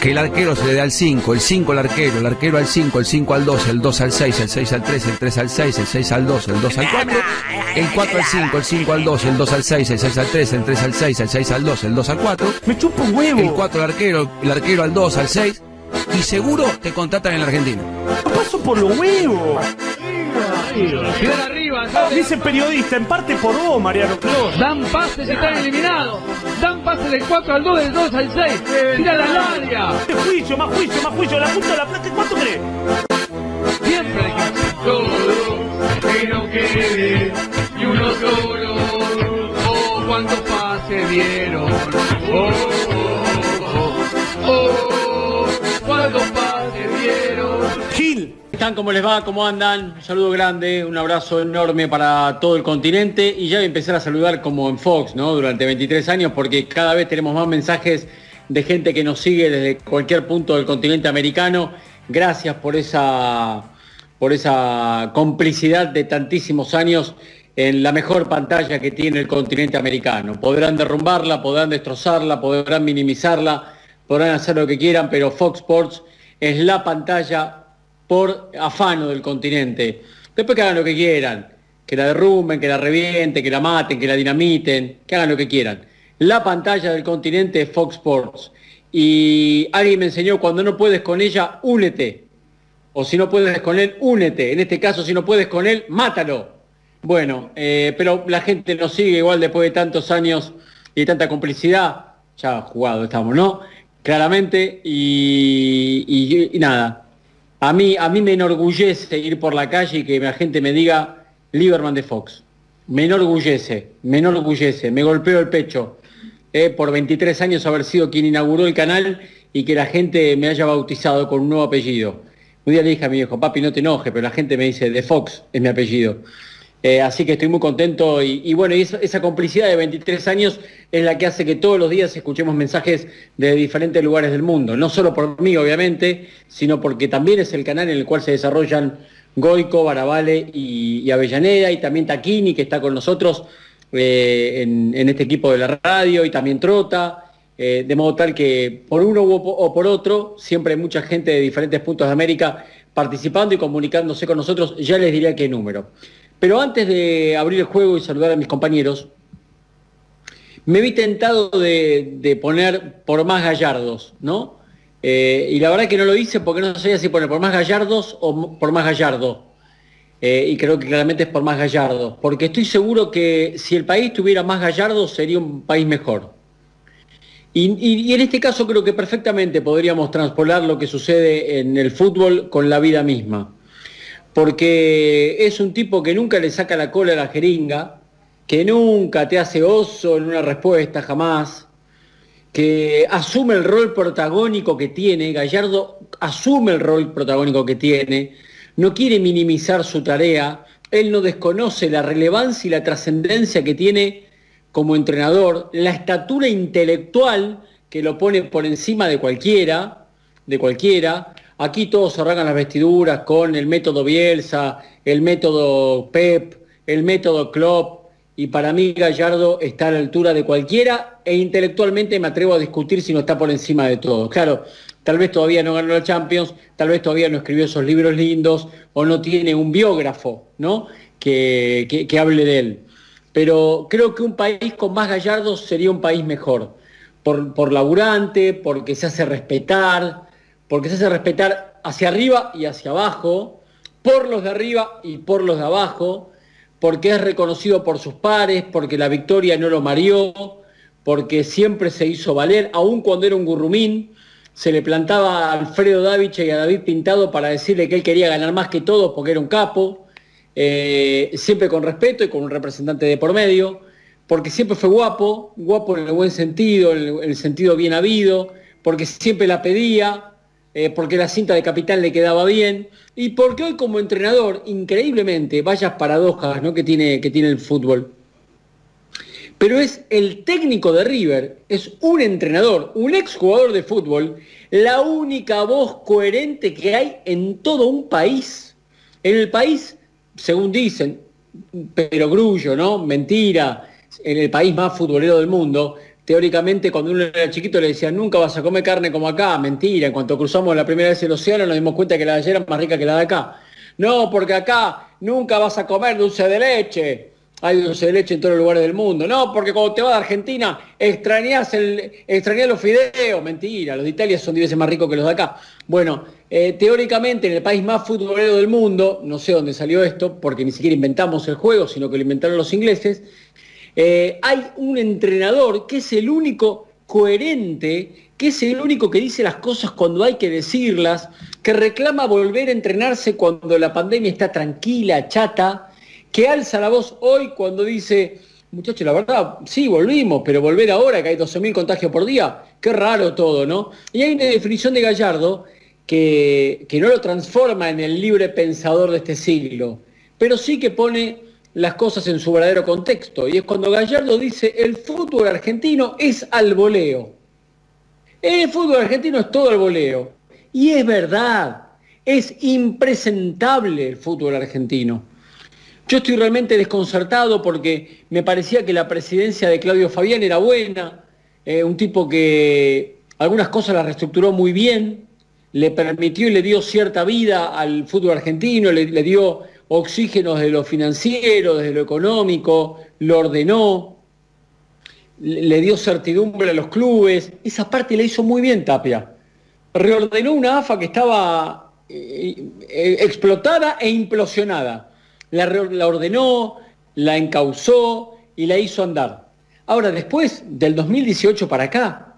Que el arquero se le da al 5, el 5 al arquero, el arquero al 5, el 5 al 2, el 2 al 6, el 6 al 3, el 3 al 6, el 6 al 2, el 2 al 4, el 4 al 5, el 5 al 2, el 2 al 6, el 6 al 3, el 3 al 6, el 6 al 2, el 2 al 4. Me chupa un huevo. El 4 al arquero, el arquero al 2, al 6. Y seguro te contratan en la Argentina. Paso por los huevos. Quedan arriba, Dice periodista, en parte por vos, Mariano Clos. Dan pases y están eliminados. Dan pases del 4 al 2, del 2 al 6. Tira la. Este juicio, más juicio, más juicio. La punta de la plata, ¿cuánto crees? Siempre hay que todo que no quede y uno solo. Oh, cuántos pases dieron. Oh, están? ¿Cómo les va? ¿Cómo andan? Un saludo grande, un abrazo enorme para todo el continente y ya voy a empezar a saludar como en Fox, ¿no? Durante 23 años porque cada vez tenemos más mensajes de gente que nos sigue desde cualquier punto del continente americano. Gracias por esa, por esa complicidad de tantísimos años en la mejor pantalla que tiene el continente americano. Podrán derrumbarla, podrán destrozarla, podrán minimizarla, podrán hacer lo que quieran, pero Fox Sports es la pantalla por afano del continente. Después que hagan lo que quieran, que la derrumben, que la revienten, que la maten, que la dinamiten, que hagan lo que quieran. La pantalla del continente es Fox Sports. Y alguien me enseñó, cuando no puedes con ella, únete. O si no puedes con él, únete. En este caso, si no puedes con él, mátalo. Bueno, eh, pero la gente nos sigue igual después de tantos años y tanta complicidad. Ya jugado estamos, ¿no? Claramente. Y nada. A mí, a mí me enorgullece ir por la calle y que la gente me diga Lieberman de Fox. Me enorgullece, me enorgullece, me golpeo el pecho eh, por 23 años haber sido quien inauguró el canal y que la gente me haya bautizado con un nuevo apellido. Un día le dije a mi viejo, papi, no te enojes, pero la gente me dice, de Fox es mi apellido. Eh, así que estoy muy contento y, bueno, esa, complicidad de 23 años es la que hace que todos los días escuchemos mensajes de diferentes lugares del mundo. No solo por mí, obviamente, sino porque también es el canal en el cual se desarrollan Goico, Barabale y, y Avellaneda y también Taquini, que está con nosotros eh, en, este equipo de la radio y también Trota. eh, de modo tal que por uno o por otro, siempre hay mucha gente de diferentes puntos de América participando y comunicándose con nosotros, ya les diré qué número. Pero antes de abrir el juego y saludar a mis compañeros, me vi tentado de, poner por más gallardos, ¿no? Eh, y la verdad que no lo hice porque no sabía si poner por más gallardos o por más gallardo. Eh, y creo que claramente es por más gallardo, porque estoy seguro que si el país tuviera más gallardos sería un país mejor. Y, y- y en este caso creo que perfectamente podríamos transpolar lo que sucede en el fútbol con la vida misma. Porque es un tipo que nunca le saca la cola a la jeringa, que nunca te hace oso en una respuesta, jamás, que asume el rol protagónico que tiene, Gallardo asume el rol protagónico que tiene, no quiere minimizar su tarea, él no desconoce la relevancia y la trascendencia que tiene como entrenador, la estatura intelectual que lo pone por encima de cualquiera, de cualquiera. Aquí todos arrancan las vestiduras con el método Bielsa, el método Pep, el método Klopp, y para mí Gallardo está a la altura de cualquiera e intelectualmente me atrevo a discutir si no está por encima de todo. Claro, tal vez todavía no ganó la Champions, tal vez todavía no escribió esos libros lindos o no tiene un biógrafo ¿no? que, que- hable de él. Pero creo que un país con más gallardos sería un país mejor. Por, por laburante, porque se hace respetar, porque se hace respetar hacia arriba y hacia abajo, por los de arriba y por los de abajo, porque es reconocido por sus pares, porque la victoria no lo mareó, porque siempre se hizo valer, aun cuando era un gurrumín, se le plantaba a Alfredo Daviche y a David Pintado para decirle que él quería ganar más que todos porque era un capo, eh, siempre con respeto y con un representante de por medio, porque siempre fue guapo, guapo en el buen sentido, en el, en el sentido bien habido, porque siempre la pedía, eh, porque la cinta de capitán le quedaba bien, y porque hoy como entrenador, increíblemente, vayas paradojas ¿no? que, tiene, que tiene el fútbol, pero es el técnico de River, es un entrenador, un exjugador de fútbol, la única voz coherente que hay en todo un país. En el país, según dicen, pero grullo, ¿no? Mentira, en el país más futbolero del mundo, teóricamente cuando uno era chiquito le decían nunca vas a comer carne como acá, mentira, en cuanto cruzamos la primera vez el océano nos dimos cuenta que la de allá era más rica que la de acá. No, porque acá nunca vas a comer dulce de leche. Hay dulce de leche en todos los lugares del mundo. No, porque cuando te vas a Argentina extrañas, el, extrañas los fideos. Mentira, los de Italia son 10 veces más ricos que los de acá. Bueno, eh, teóricamente en el país más futbolero del mundo, no sé dónde salió esto, porque ni siquiera inventamos el juego, sino que lo inventaron los ingleses, eh, hay un entrenador que es el único coherente, que es el único que dice las cosas cuando hay que decirlas, que reclama volver a entrenarse cuando la pandemia está tranquila, chata, que alza la voz hoy cuando dice, muchachos, la verdad, sí, volvimos, pero volver ahora que hay 12.000 contagios por día, qué raro todo, ¿no? Y hay una definición de Gallardo que, que no lo transforma en el libre pensador de este siglo, pero sí que pone las cosas en su verdadero contexto. Y es cuando Gallardo dice, el fútbol argentino es al voleo. El fútbol argentino es todo al voleo. Y es verdad, es impresentable el fútbol argentino. Yo estoy realmente desconcertado porque me parecía que la presidencia de Claudio Fabián era buena, eh, un tipo que algunas cosas las reestructuró muy bien, le permitió y le dio cierta vida al fútbol argentino, le, le dio oxígeno desde lo financiero, desde lo económico, lo ordenó, le dio certidumbre a los clubes, esa parte la hizo muy bien Tapia. Reordenó una AFA que estaba eh, eh, explotada e implosionada la, ordenó, la encauzó y la hizo andar. Ahora, después del 2018 para acá,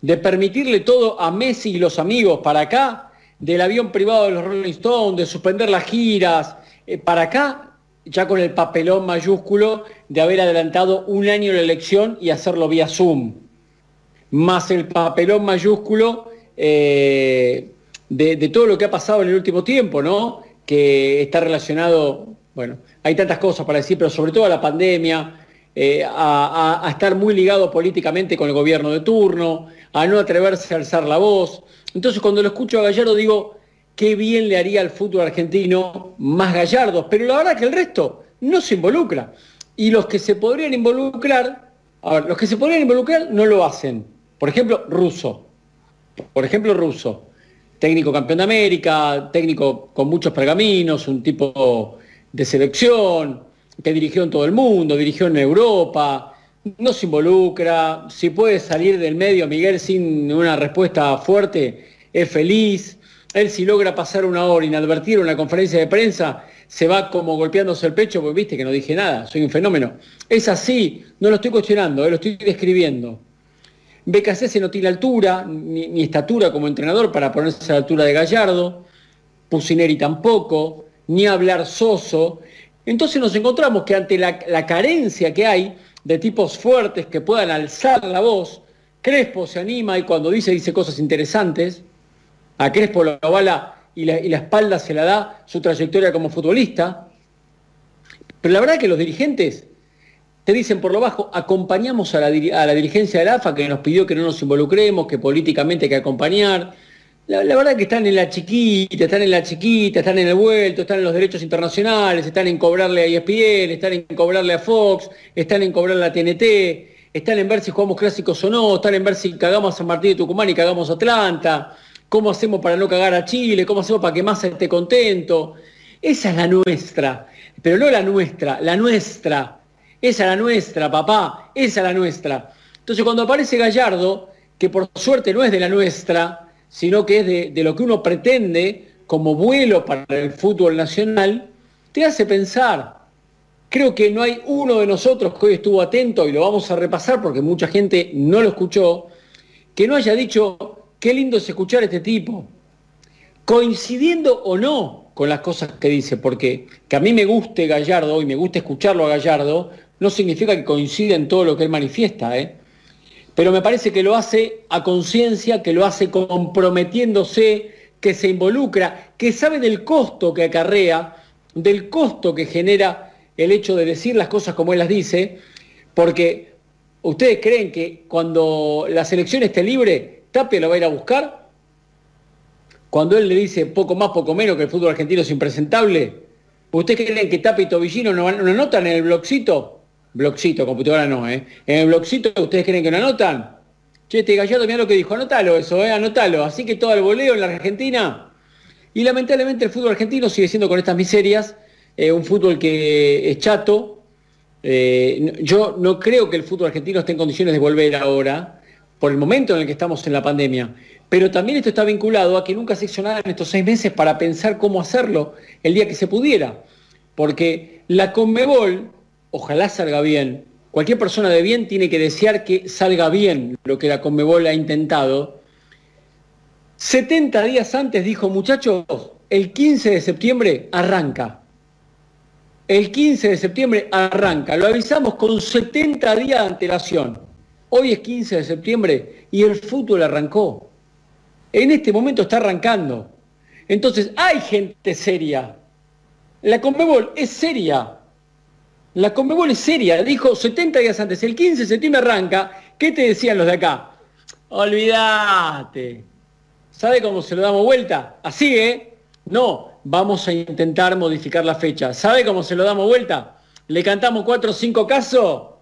de permitirle todo a Messi y los amigos para acá, del avión privado de los Rolling Stones, de suspender las giras, eh, para acá, ya con el papelón mayúsculo de haber adelantado un año la elección y hacerlo vía Zoom, más el papelón mayúsculo eh, de, todo lo que ha pasado en el último tiempo, ¿no? Que está relacionado bueno, hay tantas cosas para decir, pero sobre todo a la pandemia, eh, a, estar muy ligado políticamente con el gobierno de turno, a no atreverse a alzar la voz. Entonces cuando lo escucho a Gallardo digo, qué bien le haría al fútbol argentino más gallardos, pero la verdad que el resto no se involucra. Y los que se podrían involucrar, a ver, los que se podrían involucrar no lo hacen. Por ejemplo, Russo. Por ejemplo, Russo. Técnico campeón de América, técnico con muchos pergaminos, un tipo de selección, que dirigió en todo el mundo, dirigió en Europa, no se involucra, si puede salir del medio Miguel sin una respuesta fuerte, es feliz. Él si logra pasar una hora inadvertir una conferencia de prensa, se va como golpeándose el pecho, porque viste que no dije nada, soy un fenómeno. Es así, no lo estoy cuestionando, eh, lo estoy describiendo. BKC no tiene altura, ni, estatura como entrenador para ponerse a la altura de Gallardo, Pusineri tampoco, ni hablar soso. Entonces nos encontramos que ante la, carencia que hay de tipos fuertes que puedan alzar la voz, Crespo se anima y cuando dice, dice cosas interesantes. A Crespo lo avala y la, y la espalda se la da su trayectoria como futbolista. Pero la verdad que los dirigentes te dicen por lo bajo, acompañamos a la, la dirigencia del AFA que nos pidió que no nos involucremos, que políticamente hay que acompañar, la, verdad que están en la chiquita, están en la chiquita, están en el vuelto, están en los derechos internacionales, están en cobrarle a ESPN, están en cobrarle a Fox, están en cobrarle a TNT, están en ver si jugamos clásicos o no, están en ver si cagamos a San Martín de Tucumán y cagamos a Atlanta, cómo hacemos para no cagar a Chile, cómo hacemos para que Massa esté contento. Esa es la nuestra, pero no la nuestra, la nuestra. Esa es la nuestra, papá, esa es la nuestra. Entonces cuando aparece Gallardo, que por suerte no es de la nuestra, sino que es de, lo que uno pretende como vuelo para el fútbol nacional, te hace pensar. Creo que no hay uno de nosotros que hoy estuvo atento, y lo vamos a repasar porque mucha gente no lo escuchó, que no haya dicho, qué lindo es escuchar a este tipo, coincidiendo o no con las cosas que dice, porque que a mí me guste Gallardo y me guste escucharlo a Gallardo, no significa que coincida en todo lo que él manifiesta. ¿eh? pero me parece que lo hace a conciencia, que lo hace comprometiéndose, que se involucra, que sabe del costo que acarrea, del costo que genera el hecho de decir las cosas como él las dice, porque ustedes creen que cuando la selección esté libre, Tapia lo va a ir a buscar. Cuando él le dice poco más, poco menos que el fútbol argentino es impresentable, ¿ustedes creen que Tapia y Tobillino no, no anotan en el blogcito? blogcito, computadora no, ¿eh? En el blogcito ustedes creen que no anotan. Che, este Gallardo, mira lo que dijo, anótalo eso, ¿eh? Anótalo. Así que todo el voleo en la Argentina. Y lamentablemente el fútbol argentino sigue siendo con estas miserias, eh, un fútbol que es chato. Eh, yo no creo que el fútbol argentino esté en condiciones de volver ahora, por el momento en el que estamos en la pandemia. Pero también esto está vinculado a que nunca se hizo nada en estos seis meses para pensar cómo hacerlo el día que se pudiera. Porque la Conmebol, ojalá salga bien, cualquier persona de bien tiene que desear que salga bien lo que la Conmebol ha intentado. 70 días antes dijo, muchachos, el 15 de septiembre arranca. El 15 de septiembre arranca. Lo avisamos con 70 días de antelación. Hoy es 15 de septiembre y el fútbol arrancó. En este momento está arrancando. Entonces, hay gente seria. La Conmebol es seria. La Conmebol es seria. Dijo 70 días antes, el 15 de septiembre arranca. ¿Qué te decían los de acá? Olvídate. ¿Sabe cómo se lo damos vuelta? Así, ¿eh? No, vamos a intentar modificar la fecha. ¿Sabe cómo se lo damos vuelta? Le cantamos cuatro o cinco casos,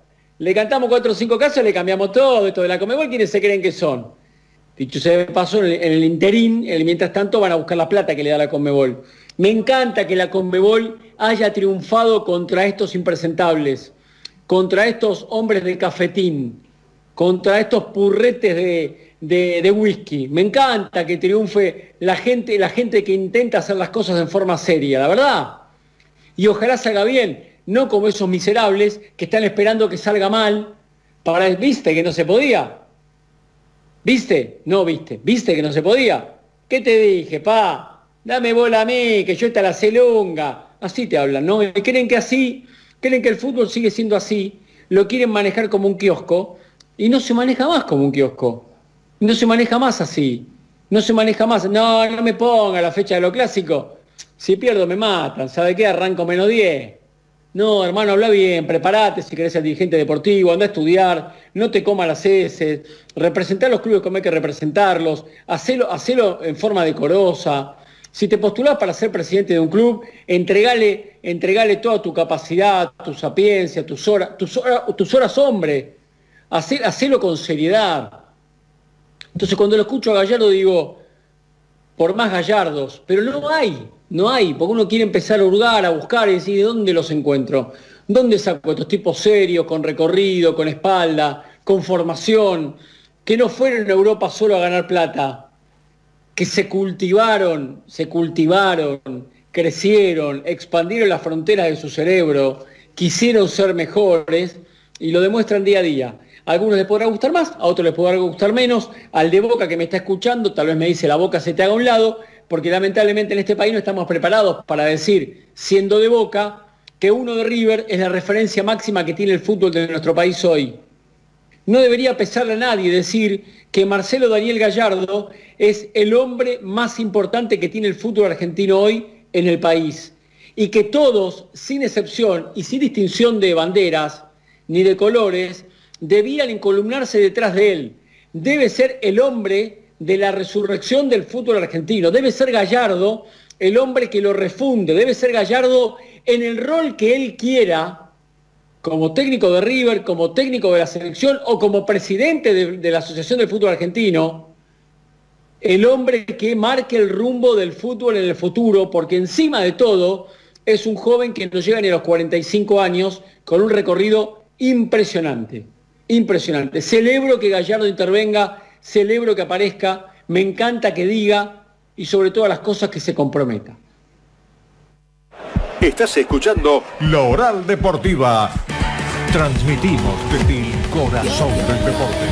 le cantamos cuatro o cinco casos, le cambiamos todo esto de la Comebol, ¿quiénes se creen que son? Dicho se pasó, en el, en el interín, mientras tanto van a buscar la plata que le da la Conmebol. Me encanta que la Conmebol haya triunfado contra estos impresentables, contra estos hombres de cafetín, contra estos purretes de, de, de whisky. Me encanta que triunfe la gente, la gente que intenta hacer las cosas en forma seria, la verdad. Y ojalá salga bien, no como esos miserables que están esperando que salga mal para, viste que no se podía. ¿Viste? No viste. ¿Viste que no se podía? ¿Qué te dije, pa? Dame bola a mí, que yo esta la celunga. Así te hablan, ¿no? Y creen que así, creen que el fútbol sigue siendo así, lo quieren manejar como un kiosco y no se maneja más como un kiosco. No se maneja más así. No se maneja más. No, no me ponga la fecha de lo clásico. Si pierdo me matan. ¿Sabe qué? Arranco menos 10. No, hermano, habla bien, prepárate si querés ser dirigente deportivo, anda a estudiar, no te comas las heces, representar los clubes como hay que representarlos, hacelo, en forma decorosa. Si te postulás para ser presidente de un club, entregale, entregale toda tu capacidad, tu sapiencia, tus horas, tus horas, tus horas hombre. Hacé- hacelo con seriedad. Entonces cuando lo escucho a Gallardo digo, por más gallardos, pero no hay, no hay, porque uno quiere empezar a hurgar, a buscar y decir, ¿de dónde los encuentro? ¿Dónde saco estos tipos serios, con recorrido, con espalda, con formación, que no fueron a Europa solo a ganar plata, que se cultivaron, se cultivaron, crecieron, expandieron las fronteras de su cerebro, quisieron ser mejores y lo demuestran día a día. A algunos les podrá gustar más, a otros les podrá gustar menos. Al de Boca que me está escuchando, tal vez me dice la boca se te haga a un lado, porque lamentablemente en este país no estamos preparados para decir, siendo de Boca, que uno de River es la referencia máxima que tiene el fútbol de nuestro país hoy. No debería pesarle a nadie decir que Marcelo Daniel Gallardo es el hombre más importante que tiene el fútbol argentino hoy en el país. Y que todos, sin excepción y sin distinción de banderas ni de colores, debían encolumnarse detrás de él. Debe ser el hombre de la resurrección del fútbol argentino. Debe ser Gallardo el hombre que lo refunde. Debe ser Gallardo en el rol que él quiera como técnico de River, como técnico de la selección o como presidente de, la Asociación del Fútbol Argentino, el hombre que marque el rumbo del fútbol en el futuro, porque encima de todo es un joven que no llega ni a los 45 años con un recorrido impresionante, impresionante. Celebro que Gallardo intervenga, celebro que aparezca, me encanta que diga y sobre todas las cosas que se comprometa. Estás escuchando La Oral Deportiva. Transmitimos desde el corazón del deporte.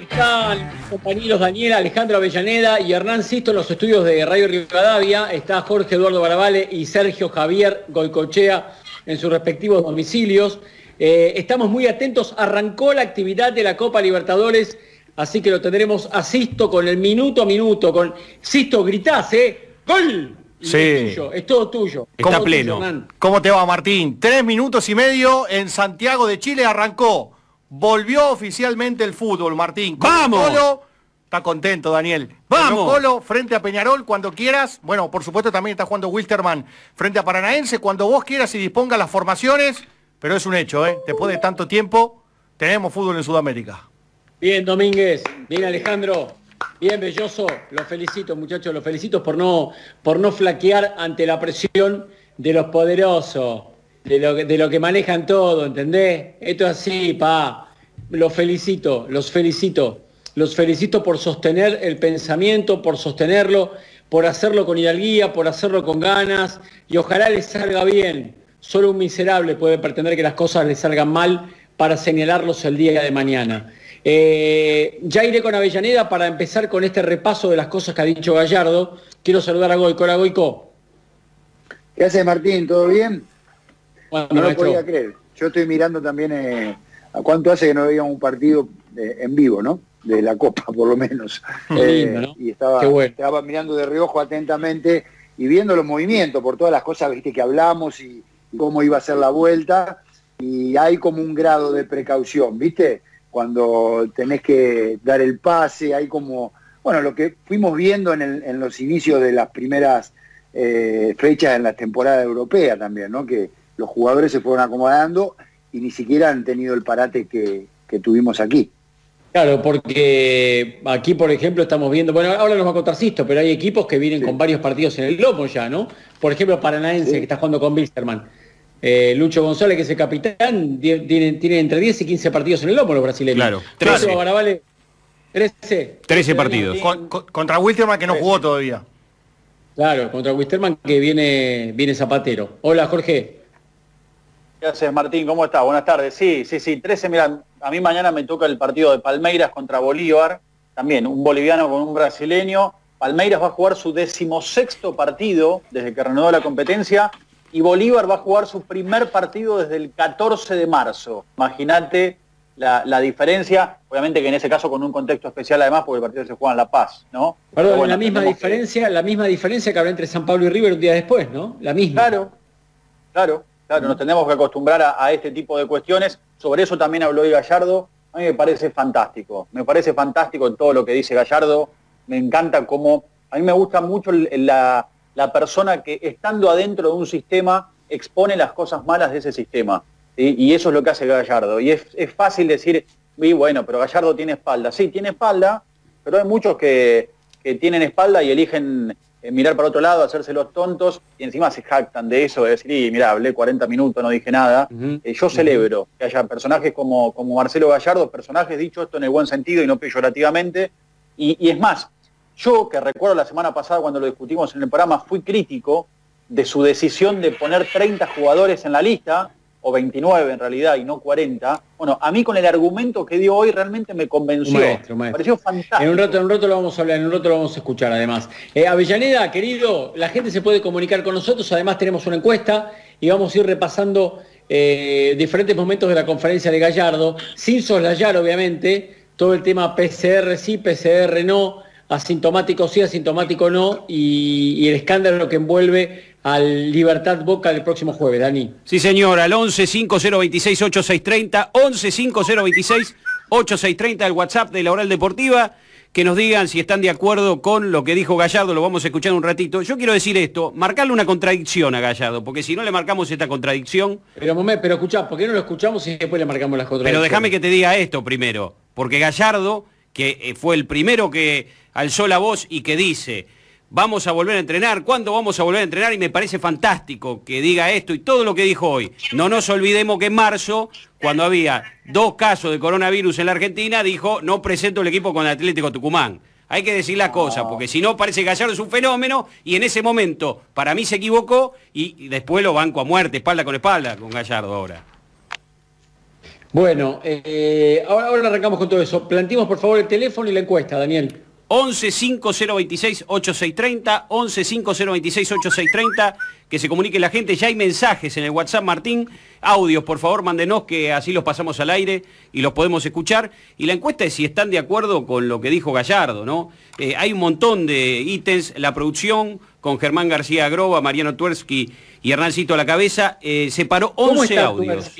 Están mis compañeros Daniel, Alejandro Avellaneda y Hernán Sisto en los estudios de Radio Rivadavia. Está Jorge Eduardo Barabale y Sergio Javier Goicochea en sus respectivos domicilios. Eh, estamos muy atentos. Arrancó la actividad de la Copa Libertadores, así que lo tendremos a Sisto con el minuto a minuto. Con Sisto, gritás, ¿eh? ¡Gol! Sí. Es, tuyo, es todo tuyo. Está tuyo, pleno. Hernán. ¿Cómo te va, Martín? Tres minutos y medio en Santiago de Chile arrancó. Volvió oficialmente el fútbol, Martín. ¡Vamos! Colo Está contento, Daniel. ¡Vamos! Colo Colo frente a Peñarol cuando quieras. Bueno, por supuesto también está jugando Wilsterman frente a Paranaense cuando vos quieras y disponga las formaciones. Pero es un hecho, ¿eh? Después de tanto tiempo, tenemos fútbol en Sudamérica. Bien, Domínguez. Bien, Alejandro. Bien, Belloso. Los felicito, muchachos. Los felicito por no, por no flaquear ante la presión de los poderosos, de lo, que- de lo que manejan todo, ¿entendés? Esto es así, pa. Los felicito, los felicito. Los felicito por sostener el pensamiento, por sostenerlo, por hacerlo con hidalguía, por hacerlo con ganas y ojalá les salga bien. Solo un miserable puede pretender que las cosas les salgan mal para señalarlos el día de mañana. Eh, ya iré con Avellaneda para empezar con este repaso de las cosas que ha dicho Gallardo. Quiero saludar a Goico. Hola, Goico. ¿Qué hace Martín? ¿Todo bien? Bueno, No lo maestro. podía creer. Yo estoy mirando también eh, a cuánto hace que no veíamos un partido eh, en vivo, ¿no? De la Copa, por lo menos. Eh, lindo, ¿no? Y estaba, Qué bueno. estaba mirando de reojo atentamente y viendo los movimientos por todas las cosas ¿viste? que hablamos y, y cómo iba a ser la vuelta. Y hay como un grado de precaución, ¿viste? Cuando tenés que dar el pase, hay como, bueno, lo que fuimos viendo en, el- en los inicios de las primeras eh, fechas en la temporada europea también, ¿no? Que los jugadores se fueron acomodando y ni siquiera han tenido el parate que, que tuvimos aquí. Claro, porque aquí, por ejemplo, estamos viendo, bueno, ahora nos va a contar Sisto, pero hay equipos que vienen Sí. con varios partidos en el lomo ya, ¿no? Por ejemplo, Paranaense, Sí. que está jugando con Wilstermann. Eh, Lucho González, que es el capitán, tiene, tiene entre 10 y 15 partidos en el lomo los brasileños. Claro, Claro, 13. Baravale, 13. 13 partidos. Con- con- contra Wilterman que no jugó todavía. Claro, contra Wisterman que viene, viene Zapatero. Hola, Jorge. ¿Qué haces, Martín? ¿Cómo estás? Buenas tardes. Sí, sí, sí. 13, mira, a mí mañana me toca el partido de Palmeiras contra Bolívar. También un boliviano con un brasileño. Palmeiras va a jugar su decimosexto partido desde que reanudó la competencia y Bolívar va a jugar su primer partido desde el 14 de marzo. Imagínate la, la diferencia, obviamente que en ese caso con un contexto especial además porque el partido se juega en La Paz, ¿no? Perdón, bueno, la misma tenemos que- diferencia, la misma diferencia que habrá entre San Pablo y River un día después, ¿no? La misma. Claro, claro, claro, nos tenemos que acostumbrar a, este tipo de cuestiones. Sobre eso también habló hoy Gallardo. A mí me parece fantástico, me parece fantástico en todo lo que dice Gallardo. Me encanta cómo, a mí me gusta mucho la, la persona que estando adentro de un sistema expone las cosas malas de ese sistema. Y eso es lo que hace Gallardo. Y es, es fácil decir, "Y bueno, pero Gallardo tiene espalda. Sí, tiene espalda, pero hay muchos que, que tienen espalda y eligen eh, mirar para otro lado, hacerse los tontos y encima se jactan de eso, de decir, y mira, hablé 40 minutos, no dije nada. Eh, yo celebro que haya personajes como, como Marcelo Gallardo, personajes dicho esto en el buen sentido y no peyorativamente. Y, y es más, yo que recuerdo la semana pasada cuando lo discutimos en el programa, fui crítico de su decisión de poner 30 jugadores en la lista, o 29 en realidad, y no 40. Bueno, a mí con el argumento que dio hoy realmente me convenció. Un maestro, un Me pareció fantástico. En un rato, en un rato lo vamos a hablar, en un rato lo vamos a escuchar además. Eh, Avellaneda, querido, la gente se puede comunicar con nosotros, además tenemos una encuesta y vamos a ir repasando eh, diferentes momentos de la conferencia de Gallardo, sin soslayar obviamente todo el tema PCR sí, PCR no, asintomático sí, asintomático no, y, y el escándalo que envuelve al Libertad Boca el próximo jueves, Dani. Sí, señor, al 11 5026 8630, 11 5026 8630, el WhatsApp de la Oral Deportiva, que nos digan si están de acuerdo con lo que dijo Gallardo, lo vamos a escuchar un ratito. Yo quiero decir esto, marcarle una contradicción a Gallardo, porque si no le marcamos esta contradicción, Pero, momento, pero escuchá, ¿por qué no lo escuchamos y después le marcamos las otras? pero déjame que te diga esto primero, porque Gallardo, que eh, fue el primero que alzó la voz y que dice, vamos a volver a entrenar, ¿cuándo vamos a volver a entrenar? Y me parece fantástico que diga esto y todo lo que dijo hoy. No nos olvidemos que en marzo, cuando había dos casos de coronavirus en la Argentina, dijo, no presento el equipo con el Atlético Tucumán. Hay que decir la cosa, porque si no parece que Gallardo es un fenómeno y en ese momento para mí se equivocó y, después lo banco a muerte, espalda con espalda con Gallardo ahora. Bueno, eh, ahora, ahora arrancamos con todo eso. Planteemos por favor el teléfono y la encuesta, Daniel. 11 5026 8630, 11 5026 8630. que se comunique la gente. Ya hay mensajes en el WhatsApp, Martín. Audios, por favor, mándenos que así los pasamos al aire y los podemos escuchar. Y la encuesta es si están de acuerdo con lo que dijo Gallardo, ¿no? Eh, hay un montón de ítems, la producción con Germán García Groba, Mariano Tuersky y Hernancito a la cabeza, eh, separó 11 audios.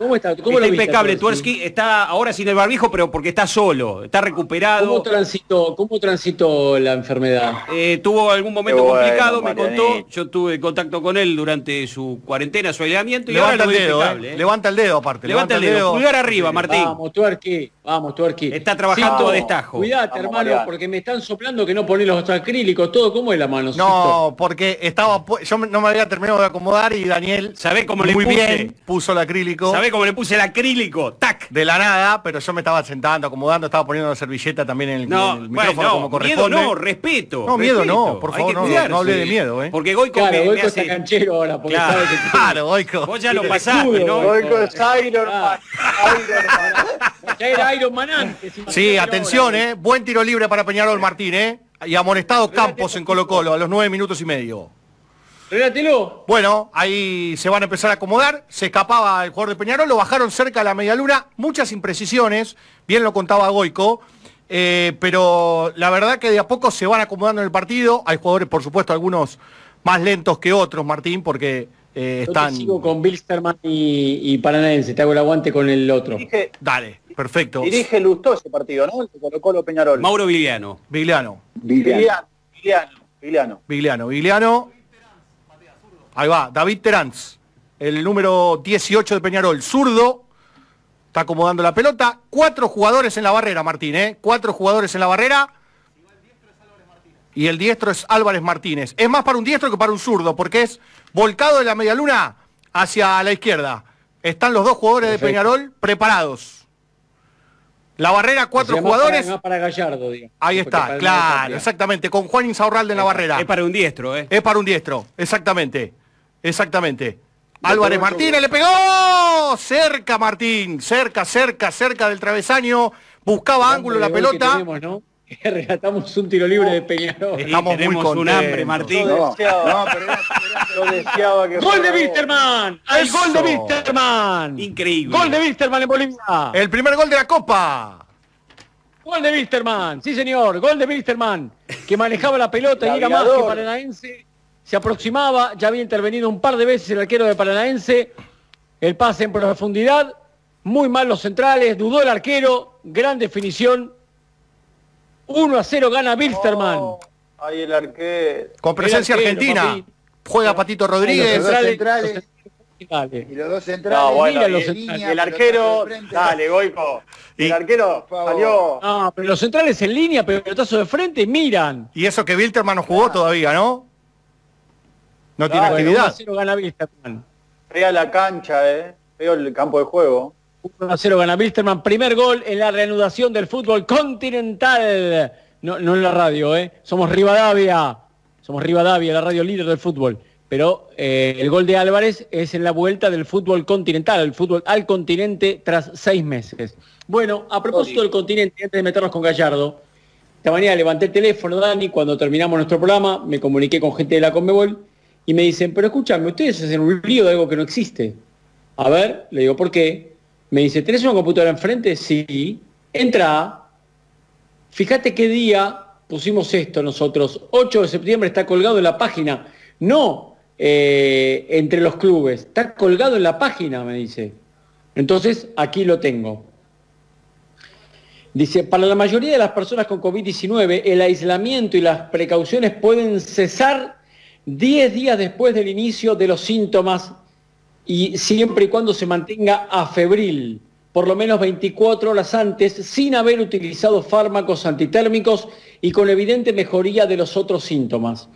¿Cómo está? ¿Cómo está lo impecable, Tuersky? Tuersky está ahora sin el barbijo, pero porque está solo, está recuperado. ¿Cómo transitó, cómo transitó la enfermedad? Eh, tuvo algún momento bueno, complicado, me contó. Yo tuve contacto con él durante su cuarentena, su aislamiento. Y ahora Levanta el dedo, eh. ¿eh? Levanta el dedo aparte. Levanta el dedo. Pulgar arriba, Martín. Vamos, Tuerqui, vamos, Tuerqui. Está trabajando a destajo. Cuidate, Vamos, hermano, Mariano. porque me están soplando que no pones los acrílicos, todo. ¿Cómo es la mano? No, porque estaba yo no me había terminado de acomodar y Daniel ¿Sabés cómo le muy puse? bien puso el acrílico ¿Sabés cómo le puse el acrílico? ¡Tac! de la nada, pero yo me estaba sentando, acomodando, estaba poniendo la servilleta también en el, No, en el bueno, micrófono como no, miedo corresponde. no, respeto. No, miedo respeto. no, por favor, no, no, hable de miedo, ¿eh? Porque Goico Claro, me, hace... está canchero ahora, porque Claro. sabe que... Claro, Goico. Vos ya lo pasaste, escudo, ¿no? Goico. Es Iron Man. Iron Man. Ya era Iron Man antes. Sí, atención, ahora. ¿eh? Buen tiro libre para Peñarol Martín, ¿eh? Y amonestado Campos en Colo Colo a los nueve minutos y medio. Relátelo. Bueno, ahí se van a empezar a acomodar. Se escapaba el jugador de Peñarol, lo bajaron cerca de la media luna. Muchas imprecisiones, bien lo contaba Goico. eh, pero la verdad que de a poco se van acomodando en el partido. Hay jugadores, por supuesto, algunos más lentos que otros, Martín, porque eh, Yo están. te sigo con Bilsterman y, y Paranaense. Te hago el aguante con el otro. Dirige, Dale, perfecto. dirige Lustó ese partido, ¿no? El colocó lo Peñarol. Mauro Viliano. Vigliano. Viliano, Viliano, Viliano. Vigliano. Vigliano. Ahí va, David Teranz, el número 18 de Peñarol, zurdo. Está acomodando la pelota. Cuatro jugadores en la barrera, Martín, ¿eh? Cuatro jugadores en la barrera. Y el diestro es Álvarez Martínez. Es más para un diestro que para un zurdo, porque es volcado de la media luna hacia la izquierda. Están los dos jugadores de. Peñarol preparados. La barrera, cuatro O sea, más jugadores. Para, más para Gallardo, digamos. Ahí está, claro, exactamente. Con Juan Insaurralde en la barrera. Es para un diestro, ¿eh? Es para un diestro, exactamente. Exactamente. Álvarez Martínez le pegó. Cerca Martín, cerca, cerca, cerca del travesaño. Buscaba ángulo la pelota. tenemos, ¿no? Que Relatamos un tiro libre de Peñarol. Estamos muy tenemos un contentos. hambre, Martín. Yo No, deseaba, no, pero era- era- yo deseaba que ¡Gol de! ¡Al Eso. gol de Wilstermann! Increíble. ¡Gol de Wilstermann en Bolivia! El primer gol de la Copa. Gol de Wilstermann, sí señor, gol de Wilstermann, que manejaba la pelota y El era más que. Paranaense, se aproximaba, ya había intervenido un par de veces el arquero de Paranaense, el pase en profundidad, muy mal los centrales, dudó el arquero, gran definición, 1 a 0 gana Wilstermann. Oh, ahí el arquero. Con presencia El arquero, argentina. papi. Juega Patito Los Rodríguez. centrales, centrales. los centrales. Y los dos centrales. No, bueno, los centrales. el arquero, frente. dale, Goico. Y- El arquero salió. No, pero los centrales en línea, pelotazo de frente, miran. Y eso que Wilterman no jugó todavía, ¿no? No tiene Claro, Bueno, 1 a actividad. 0 gana Wilstermann. Fea la cancha, eh. Feo el campo de juego. 1 a 0 gana Wilstermann. Primer gol en la reanudación del fútbol continental. No, no en la radio, ¿eh? Somos Rivadavia. Somos Rivadavia, la radio líder del fútbol. Pero eh, el gol de Álvarez es en la vuelta del fútbol continental, el fútbol al continente tras seis meses. Bueno, a propósito del continente, antes de meternos con Gallardo, esta mañana levanté el teléfono, Dani, cuando terminamos nuestro programa, me comuniqué con gente de la Conmebol y me dicen, pero escúchame, ustedes hacen un lío de algo que no existe. A ver, le digo, ¿por qué? Me dice, ¿tenés una computadora enfrente? Sí. Entra. Fíjate qué día pusimos esto nosotros. 8 de septiembre está colgado en la página. No eh, entre los clubes. Está colgado en la página, me dice. Entonces, aquí lo tengo. Dice, para la mayoría de las personas con COVID-19, el aislamiento y las precauciones pueden cesar 10 días después del inicio de los síntomas y siempre y cuando se mantenga afebril, por lo menos 24 horas antes, sin haber utilizado fármacos antitérmicos y con evidente mejoría de los otros síntomas.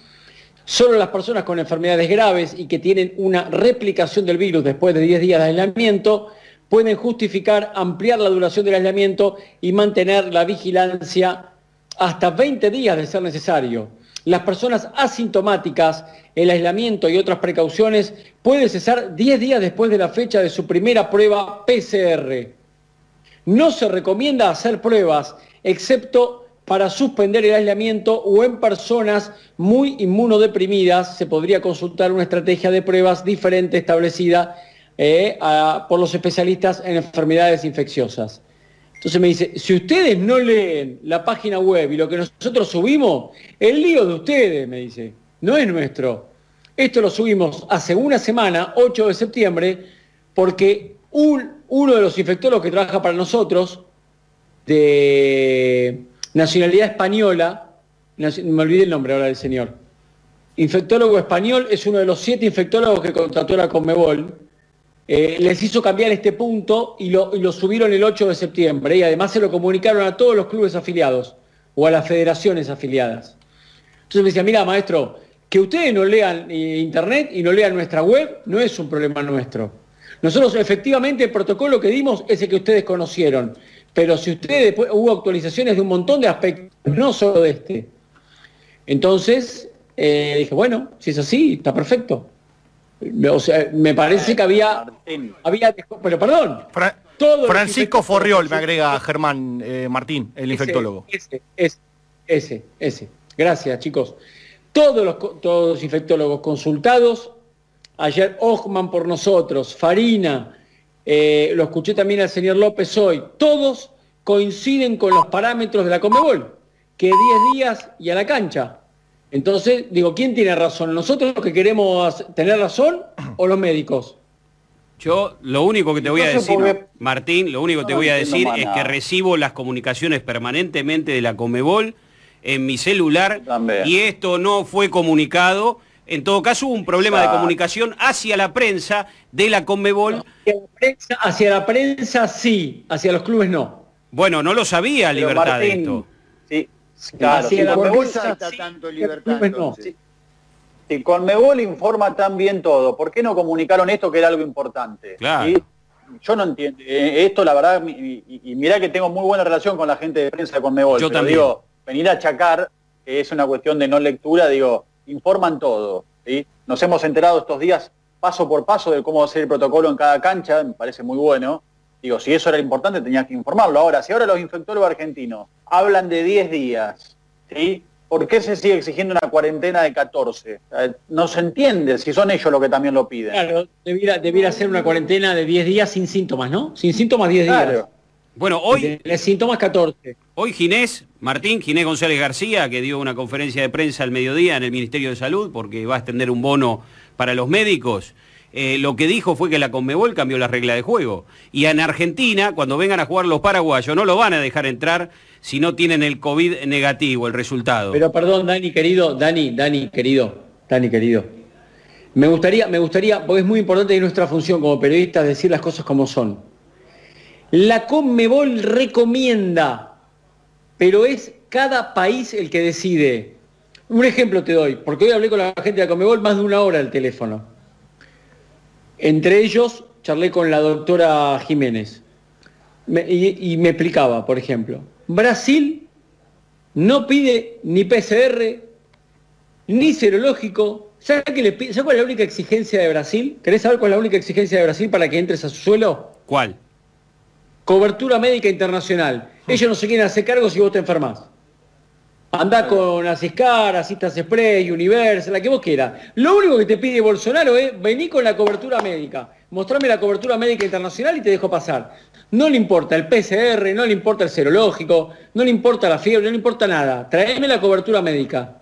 Solo las personas con enfermedades graves y que tienen una replicación del virus después de 10 días de aislamiento pueden justificar ampliar la duración del aislamiento y mantener la vigilancia hasta 20 días de ser necesario. Las personas asintomáticas, el aislamiento y otras precauciones pueden cesar 10 días después de la fecha de su primera prueba PCR. No se recomienda hacer pruebas, excepto para suspender el aislamiento o en personas muy inmunodeprimidas se podría consultar una estrategia de pruebas diferente establecida eh, por los especialistas en enfermedades infecciosas. Entonces me dice, si ustedes no leen la página web y lo que nosotros subimos, el lío de ustedes, me dice, no es nuestro. Esto lo subimos hace una semana, 8 de septiembre, porque un- uno de los infectólogos que trabaja para nosotros, de nacionalidad española, me olvidé el nombre ahora del señor, infectólogo español, es uno de los siete infectólogos que contrató la Conmebol, eh, les hizo cambiar este punto y lo, subieron el 8 de septiembre y además se lo comunicaron a todos los clubes afiliados o a las federaciones afiliadas. Entonces me decía, mira maestro, que ustedes no lean eh, internet y no lean nuestra web no es un problema nuestro. Nosotros efectivamente el protocolo que dimos es el que ustedes conocieron, pero si ustedes hubo actualizaciones de un montón de aspectos, no solo de este. Entonces eh, dije, bueno, si es así, está perfecto. O sea, me parece que había, había, pero perdón, Fra- Francisco infectólogos- Forriol, me agrega Germán eh, Martín, el ese, infectólogo. Ese, ese, ese, ese. Gracias, chicos. Todos los, todos los infectólogos consultados, ayer Ochman por nosotros, Farina, eh, lo escuché también al señor López hoy, todos coinciden con los parámetros de la Comebol, que 10 días y a la cancha. Entonces, digo, ¿quién tiene razón? ¿Nosotros que queremos tener razón o los médicos? Yo lo único que te voy a decir, porque- Martín, lo único que te voy a decir es que recibo las comunicaciones permanentemente de la Comebol en mi celular También. y esto no fue comunicado. En todo caso, hubo un problema de comunicación hacia la prensa de la Conmebol. Hacia la prensa, hacia la prensa sí, hacia los clubes no. Bueno, no lo sabía Pero, Libertad Martín, esto. Claro. Hacia si la Conmebol- sí, tanto libertad, no. entonces? Si Conmebol informa tan bien todo, ¿por qué no comunicaron esto que era algo importante? Claro. ¿Sí? Yo no entiendo. eh, esto, la verdad, y, y mirá que tengo muy buena relación con la gente de prensa de Conmebol. Yo pero también. digo, venir a achacar, que es una cuestión de no lectura, digo, informan todo. ¿sí? Nos hemos enterado estos días paso por paso de cómo va a ser el protocolo en cada cancha, me parece muy bueno. Digo, si eso era importante, tenías que informarlo. Ahora, si ahora los infectólogos argentinos hablan de 10 días, ¿sí? ¿por qué se sigue exigiendo una cuarentena de 14? Eh, No se entiende si son ellos los que también lo piden. Claro, debiera, debiera ser una cuarentena de 10 días sin síntomas, ¿no? Sin síntomas 10 días. Claro. Bueno, hoy, De síntomas 14. hoy Ginés, Martín, Ginés González García, que dio una conferencia de prensa al mediodía en el Ministerio de Salud, porque va a extender un bono para los médicos, eh, lo que dijo fue que la Conmebol cambió la regla de juego. Y en Argentina, cuando vengan a jugar los paraguayos, no lo van a dejar entrar si no tienen el COVID negativo, el resultado. Pero perdón, Dani, querido, Dani, Dani, querido, Dani, querido. Me gustaría, me gustaría, porque es muy importante nuestra función como periodistas decir las cosas como son. La Conmebol recomienda, pero es cada país el que decide. Un ejemplo te doy, porque hoy hablé con la gente de la Conmebol más de una hora al teléfono. Entre ellos charlé con la doctora Jiménez Me- y, y me explicaba, por ejemplo, Brasil no pide ni PCR, ni serológico. ¿Sabes qué le pi- ¿sabes cuál es la única exigencia de Brasil? ¿Querés saber cuál es la única exigencia de Brasil para que entres a su suelo? ¿Cuál? Cobertura médica internacional. Ellos no se quieren hacer cargo si vos te enfermás. Andá con Asiscar, Asistas Spray, Universal, la que vos quieras. Lo único que te pide Bolsonaro es vení con la cobertura médica. Mostrame la cobertura médica internacional y te dejo pasar. No le importa el PCR, no le importa el serológico, no le importa la fiebre, no le importa nada. Traeme la cobertura médica.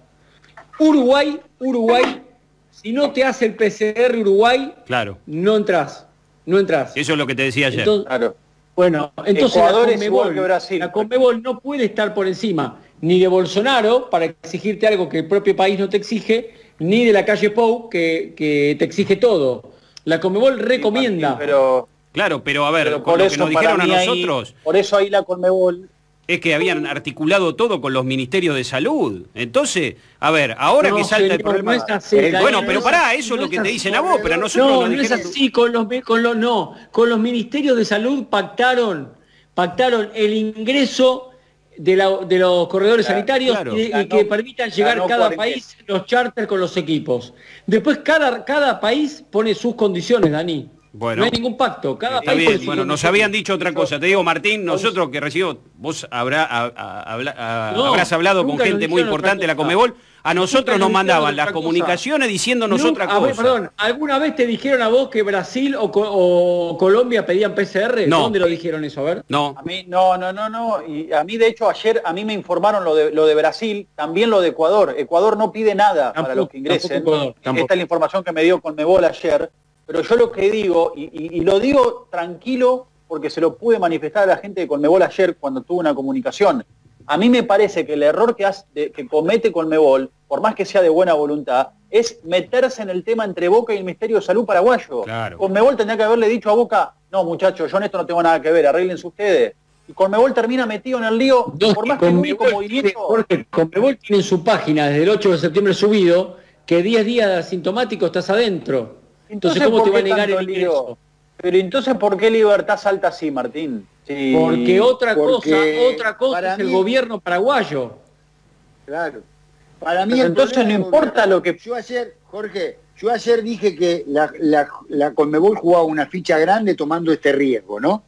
Uruguay, Uruguay, si no te hace el PCR Uruguay, Claro. no entras. No entras. Eso es lo que te decía ayer. Entonces, Claro. bueno, entonces Ecuador la es igual Conmebol, que Brasil. la Conmebol no puede estar por encima ni de Bolsonaro para exigirte algo que el propio país no te exige, ni de la calle Pou que, que te exige todo. La Conmebol recomienda. Martín, pero, Claro, pero a ver, pero con por lo eso que nos dijeron a mí ahí- nosotros por eso ahí la Conmebol es que habían articulado todo con los ministerios de salud. Entonces, a ver, ahora No, que salta el problema. no es así, Eh, bueno, no pero es pará, eso es lo que es te así. dicen a vos, pero a nosotros No, nos no es dijeron- así, con los, con los, no, con los ministerios de salud pactaron, pactaron el ingreso de, la- de los corredores Claro, sanitarios claro. y, Ganó- que permitan llegar cada 40. país los charters con los equipos. Después cada, cada país pone sus condiciones, Dani. Bueno. No hay ningún pacto. Cada Está país bien, bueno, nos habían dicho otra cosa. Te digo, Martín, nosotros que recibimos, vos habrá, a- a- habla- a- No, habrás hablado con gente muy importante de la cosa. A nosotros nos mandaban las cosa. comunicaciones diciéndonos Nunca- otra a ver, cosa. perdón, ¿alguna vez te dijeron a vos que Brasil o, Co- o Colombia pedían PCR? No. ¿Dónde lo dijeron eso? A ver. No, A mí, no, no, no, no. Y a mí, de hecho, ayer a mí me informaron lo de, lo de Brasil, también lo de Ecuador. Ecuador no pide nada para los que ingresen. tampoco Ecuador, tampoco. Esta es la información que me dio Conmebol ayer. Pero yo lo que digo, y, y- y lo digo tranquilo porque se lo pude manifestar a la gente de Conmebol ayer cuando tuve una comunicación. A mí me parece que el error que, hace- de- que comete Conmebol, por más que sea de buena voluntad, es meterse en el tema entre Boca y el Ministerio de Salud paraguayo. Claro. Conmebol tendría que haberle dicho a Boca, no muchachos, yo en esto no tengo nada que ver, arréglense ustedes. Y Conmebol termina metido en el lío, No, por más que el único movimiento... Jorge, Conmebol tiene en su página desde el 8 de septiembre subido que 10 días asintomático estás adentro. Entonces, ¿cómo ¿por te va a negar el lío? Pero entonces, ¿por qué Libertad salta así, Martín? Sí, Porque otra porque cosa, otra cosa para es el gobierno paraguayo. Claro. Para mí entonces no importa lo que- Yo ayer, Jorge, yo ayer dije que la, la, la Conmebol jugaba una ficha grande tomando este riesgo, ¿no?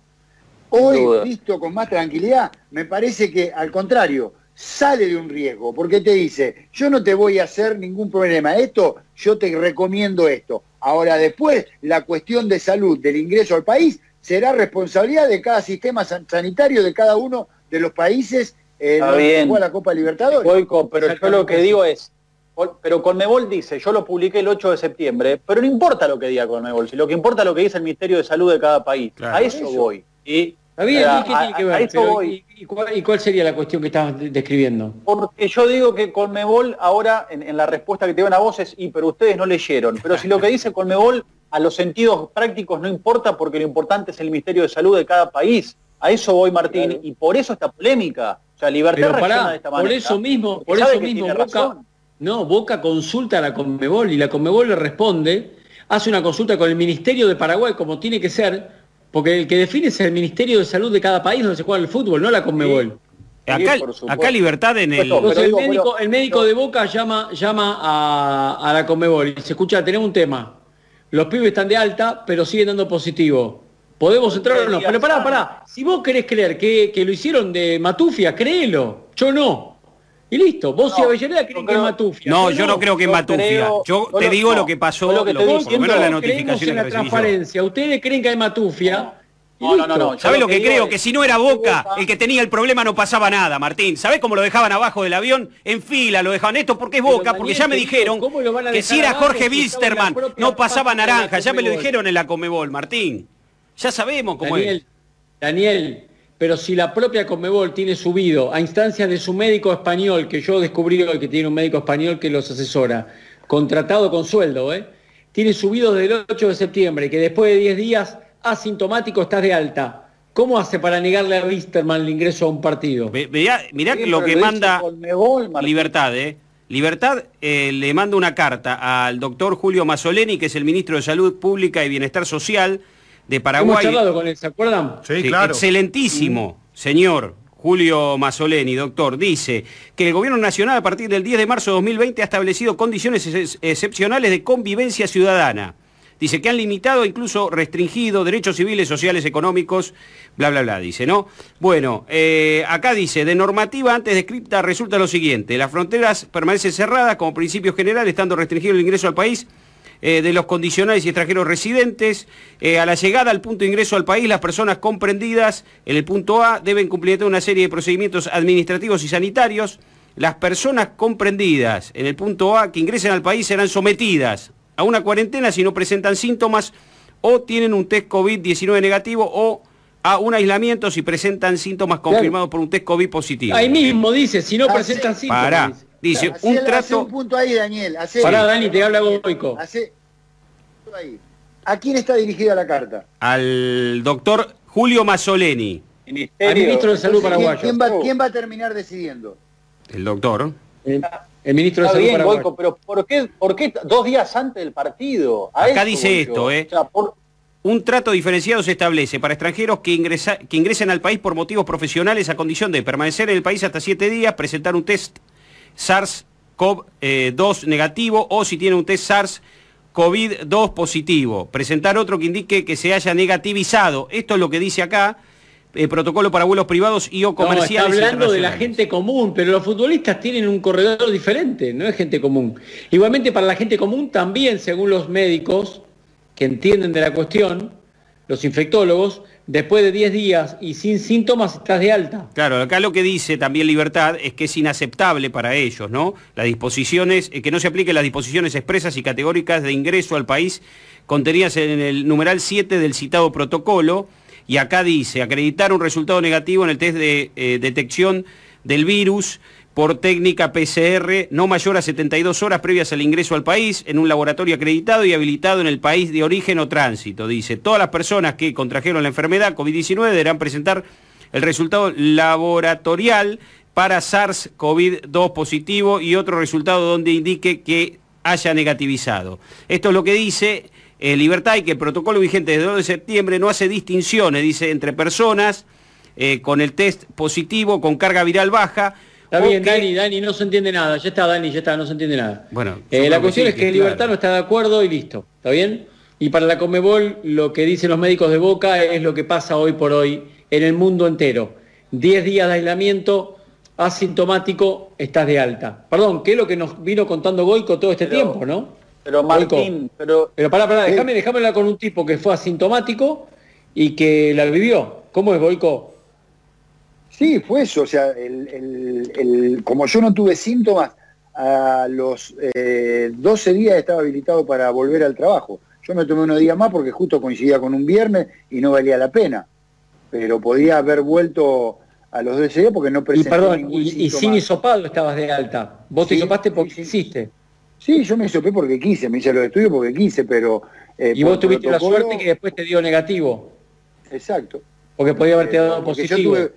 Hoy, visto con más tranquilidad, me parece que al contrario, sale de un riesgo, porque te dice, yo no te voy a hacer ningún problema, esto, yo te recomiendo esto. Ahora después, la cuestión de salud del ingreso al país será responsabilidad de cada sistema san- sanitario de cada uno de los países eh, Está juega la Copa Libertadores. Boico, pero yo lo que digo es, pero Conmebol dice, yo lo publiqué el 8 de septiembre, pero no importa lo que diga Conmebol, si lo que importa es lo que dice el Ministerio de Salud de cada país. Claro. A eso, Eso. voy. Y, Está bien, a- ¿y qué tiene que a- ver? a eso Pero, voy. ¿Y, cuál, y cuál sería la cuestión que estabas de- describiendo? Porque yo digo que Conmebol ahora, en, en la respuesta que te dan a vos es, y pero ustedes no leyeron. Pero si lo que dice Conmebol a los sentidos prácticos no importa porque lo importante es el Ministerio de Salud de cada país. A eso voy, Martín, Claro. y por eso esta polémica. O sea, Libertad pará, de esta por manera. eso mismo, por eso mismo Boca, razón. no, Boca consulta a la Conmebol y la Conmebol le responde, hace una consulta con el Ministerio de Paraguay como tiene que ser, porque el que define es el Ministerio de Salud de cada país donde se juega el fútbol, no la Conmebol. acá, acá Libertad en el... Entonces el digo, médico, pero- el médico de Boca llama, llama a, a la Conmebol y se escucha, tenemos un tema. Los pibes están de alta, pero siguen dando positivo. ¿Podemos entrar o no? Pero pará, pará. Si vos querés creer que, que lo hicieron de Matufia, créelo. Yo no. Y listo. Vos y No, Avellaneda yo creen creo- que es Matufia. No, yo no creo que es Matufia. creo- Yo te digo no, lo que pasó, lo que lo- estoy por lo menos la notificación en la yo. transparencia. Ustedes creen que hay Matufia. y No, no, no, no. ¿Sabés lo que digo creo? es- Que si no era Boca, el que tenía el problema no pasaba nada, Martín. ¿Sabés cómo lo dejaban abajo del avión? En fila lo dejaban esto porque es Pero, Boca, porque ya me te digo, dijeron ¿cómo lo van a que si era Jorge propia no pasaba naranja. Ya me lo dijeron en la Comebol, Martín. Ya sabemos cómo Daniel, es. Daniel, pero si la propia Conmebol tiene subido a instancias de su médico español, que yo descubrí hoy que tiene un médico español que los asesora, contratado con sueldo, ¿eh? tiene subido desde el 8 de septiembre, que después de 10 días asintomático estás de alta. ¿Cómo hace para negarle a Wisterman el ingreso a un partido? Mirá Sí, lo que manda. Libertad, ¿eh? Libertad eh, le manda una carta al doctor Julio Mazzoleni, que es el ministro de Salud Pública y Bienestar Social de Hemos Paraguay. charlado con él, ¿se acuerdan? Sí, Sí, claro. Excelentísimo, señor Julio Mazzoleni, doctor, dice que el Gobierno Nacional a partir del 10 de marzo de 2020 ha establecido condiciones ex- excepcionales de convivencia ciudadana. Dice que han limitado, incluso restringido derechos civiles, sociales, económicos, bla, bla, bla, dice, ¿no? Bueno, eh, acá dice, de normativa antes descripta resulta lo siguiente, las fronteras permanecen cerradas como principio general, estando restringido el ingreso al país eh, de los condicionales y extranjeros residentes. Eh, a la llegada al punto de ingreso al país, las personas comprendidas en el punto A deben cumplir toda una serie de procedimientos administrativos y sanitarios. Las personas comprendidas en el punto A que ingresen al país serán sometidas a una cuarentena si no presentan síntomas o tienen un test COVID-19 negativo o a un aislamiento si presentan síntomas confirmados por un test COVID positivo. Ahí mismo dice, si no Ah, presentan sí. síntomas. Pará. Dice. Un trato... un punto ahí, Daniel. hacé- Pará, Dani, te habla Goico. Ahí. ¿A quién está dirigida la carta? al doctor Julio Mazzoleni, Ministerio. Al ministro de Salud Entonces, ¿quién- paraguayo. ¿quién, va, quién va a terminar decidiendo? el doctor. El, el ministro de Salud bien, paraguayo. Goico, pero ¿por qué, ¿por qué dos días antes del partido? A Acá eso dice esto. ¿eh? O sea, por- Un trato diferenciado se establece para extranjeros que, ingresa- que ingresen al país por motivos profesionales a condición de permanecer en el país hasta siete días, presentar un test SARS-CoV-2 negativo o si tiene un test SARS COVID-2 positivo. Presentar otro que indique que se haya negativizado. Esto es lo que dice acá. eh, protocolo para vuelos privados y o No, está comerciales. hablando de la gente común, pero los futbolistas tienen un corredor diferente, no es gente común. Igualmente para la gente común también, según los médicos que entienden de la cuestión, los infectólogos, después de 10 días y sin síntomas estás de alta. Claro, acá lo que dice también Libertad es que es inaceptable para ellos, ¿no? Las disposiciones, eh, que no se apliquen las disposiciones expresas y categóricas de ingreso al país contenidas en el numeral 7 del citado protocolo. Y acá dice, acreditar un resultado negativo en el test de eh, detección del virus por técnica PCR no mayor a 72 horas previas al ingreso al país en un laboratorio acreditado y habilitado en el país de origen o tránsito. Dice, todas las personas que contrajeron la enfermedad COVID-19 deberán presentar el resultado laboratorial para SARS-CoV-2 positivo y otro resultado donde indique que haya negativizado. Esto es lo que dice eh, Libertad y que el protocolo vigente desde el 2 de septiembre no hace distinciones, dice, entre personas eh, con el test positivo, con carga viral baja. Está bien, que- Dani, Dani, no se entiende nada. Ya está, Dani, ya está, no se entiende nada. Bueno, Eh, la cuestión sí, es que claro. Libertad no está de acuerdo y listo. ¿Está bien? Y para la Comebol, lo que dicen los médicos de Boca es lo que pasa hoy por hoy en el mundo entero. 10 días de aislamiento asintomático, estás de alta. Perdón, ¿qué es lo que nos vino contando Goico todo este Pero- tiempo, no? Pero Goico. Martín, pero Pero pará, pará, déjame, déjame hablar con un tipo que fue asintomático y que la vivió. ¿Cómo es, Goico? Sí, fue eso. O sea, el- el- el- como yo no tuve síntomas, a los eh, 12 días estaba habilitado para volver al trabajo. Yo me tomé unos días más porque justo coincidía con un viernes y no valía la pena. Pero podía haber vuelto a los 12 días porque no Y presenté perdón, ningún y, y sin hisopado estabas de alta. Vos te hisopaste porque sí, sí. hiciste. Sí, yo me hisopé porque quise, me hice los estudios porque quise, pero... eh, Y vos tuviste la suerte que después te dio negativo. Exacto. Porque podía haberte Eh, dado yo positivo. tuve-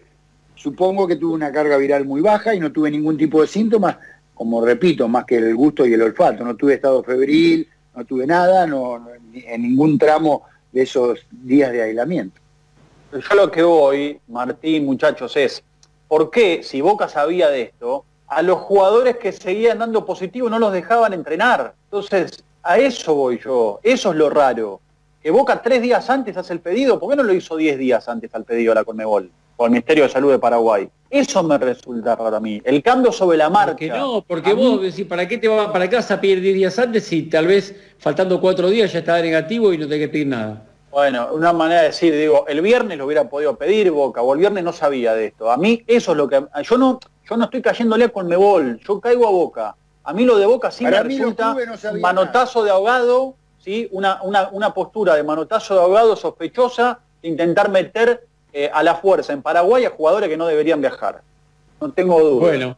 supongo que tuve una carga viral muy baja y no tuve ningún tipo de síntomas, como repito, más que el gusto y el olfato. No tuve estado febril, no tuve nada, no, en ningún tramo de esos días de aislamiento. Yo lo que voy, Martín, muchachos, es, ¿por qué, si Boca sabía de esto, a los jugadores que seguían dando positivo no los dejaban entrenar? Entonces, a eso voy yo, eso es lo raro. Que Boca tres días antes hace el pedido, ¿por qué no lo hizo diez días antes al pedido a la Conmebol? O al Ministerio de Salud de Paraguay. Eso me resulta raro a mí. El cambio sobre la marcha. Porque no, porque vos mí- decís, ¿para qué te va, para vas a pedir 10 días antes si tal vez faltando cuatro días ya estaba negativo y no tenés que pedir nada? Bueno, una manera de decir, digo, el viernes lo hubiera podido pedir Boca, o el viernes no sabía de esto. A mí eso es lo que... Yo no, yo no estoy cayéndole a Conmebol, yo caigo a Boca. A mí lo de Boca sí Para me resulta no manotazo de ahogado, ¿sí? una, una, una postura de manotazo de ahogado sospechosa de intentar meter eh, a la fuerza en Paraguay a jugadores que no deberían viajar. No tengo duda. Bueno,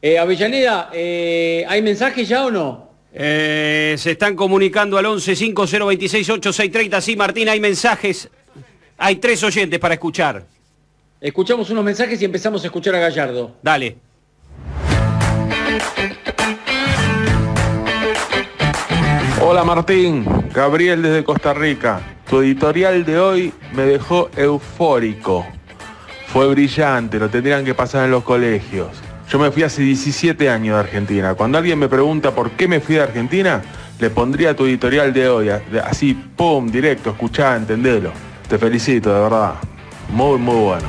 eh, Avellaneda, eh, ¿hay mensajes ya o no? Eh, se están comunicando al 11 5026 8630. Sí, Martín, hay mensajes. Hay tres oyentes para escuchar. Escuchamos unos mensajes y empezamos a escuchar a Gallardo. Dale. Hola Martín, Gabriel desde Costa Rica. Tu editorial de hoy me dejó eufórico. Fue brillante, lo tendrían que pasar en los colegios. Yo me fui hace 17 años de Argentina. Cuando alguien me pregunta por qué me fui de Argentina, le pondría tu editorial de hoy, así, pum, directo, escuchá, entendelo. Te felicito, de verdad. Muy, muy bueno.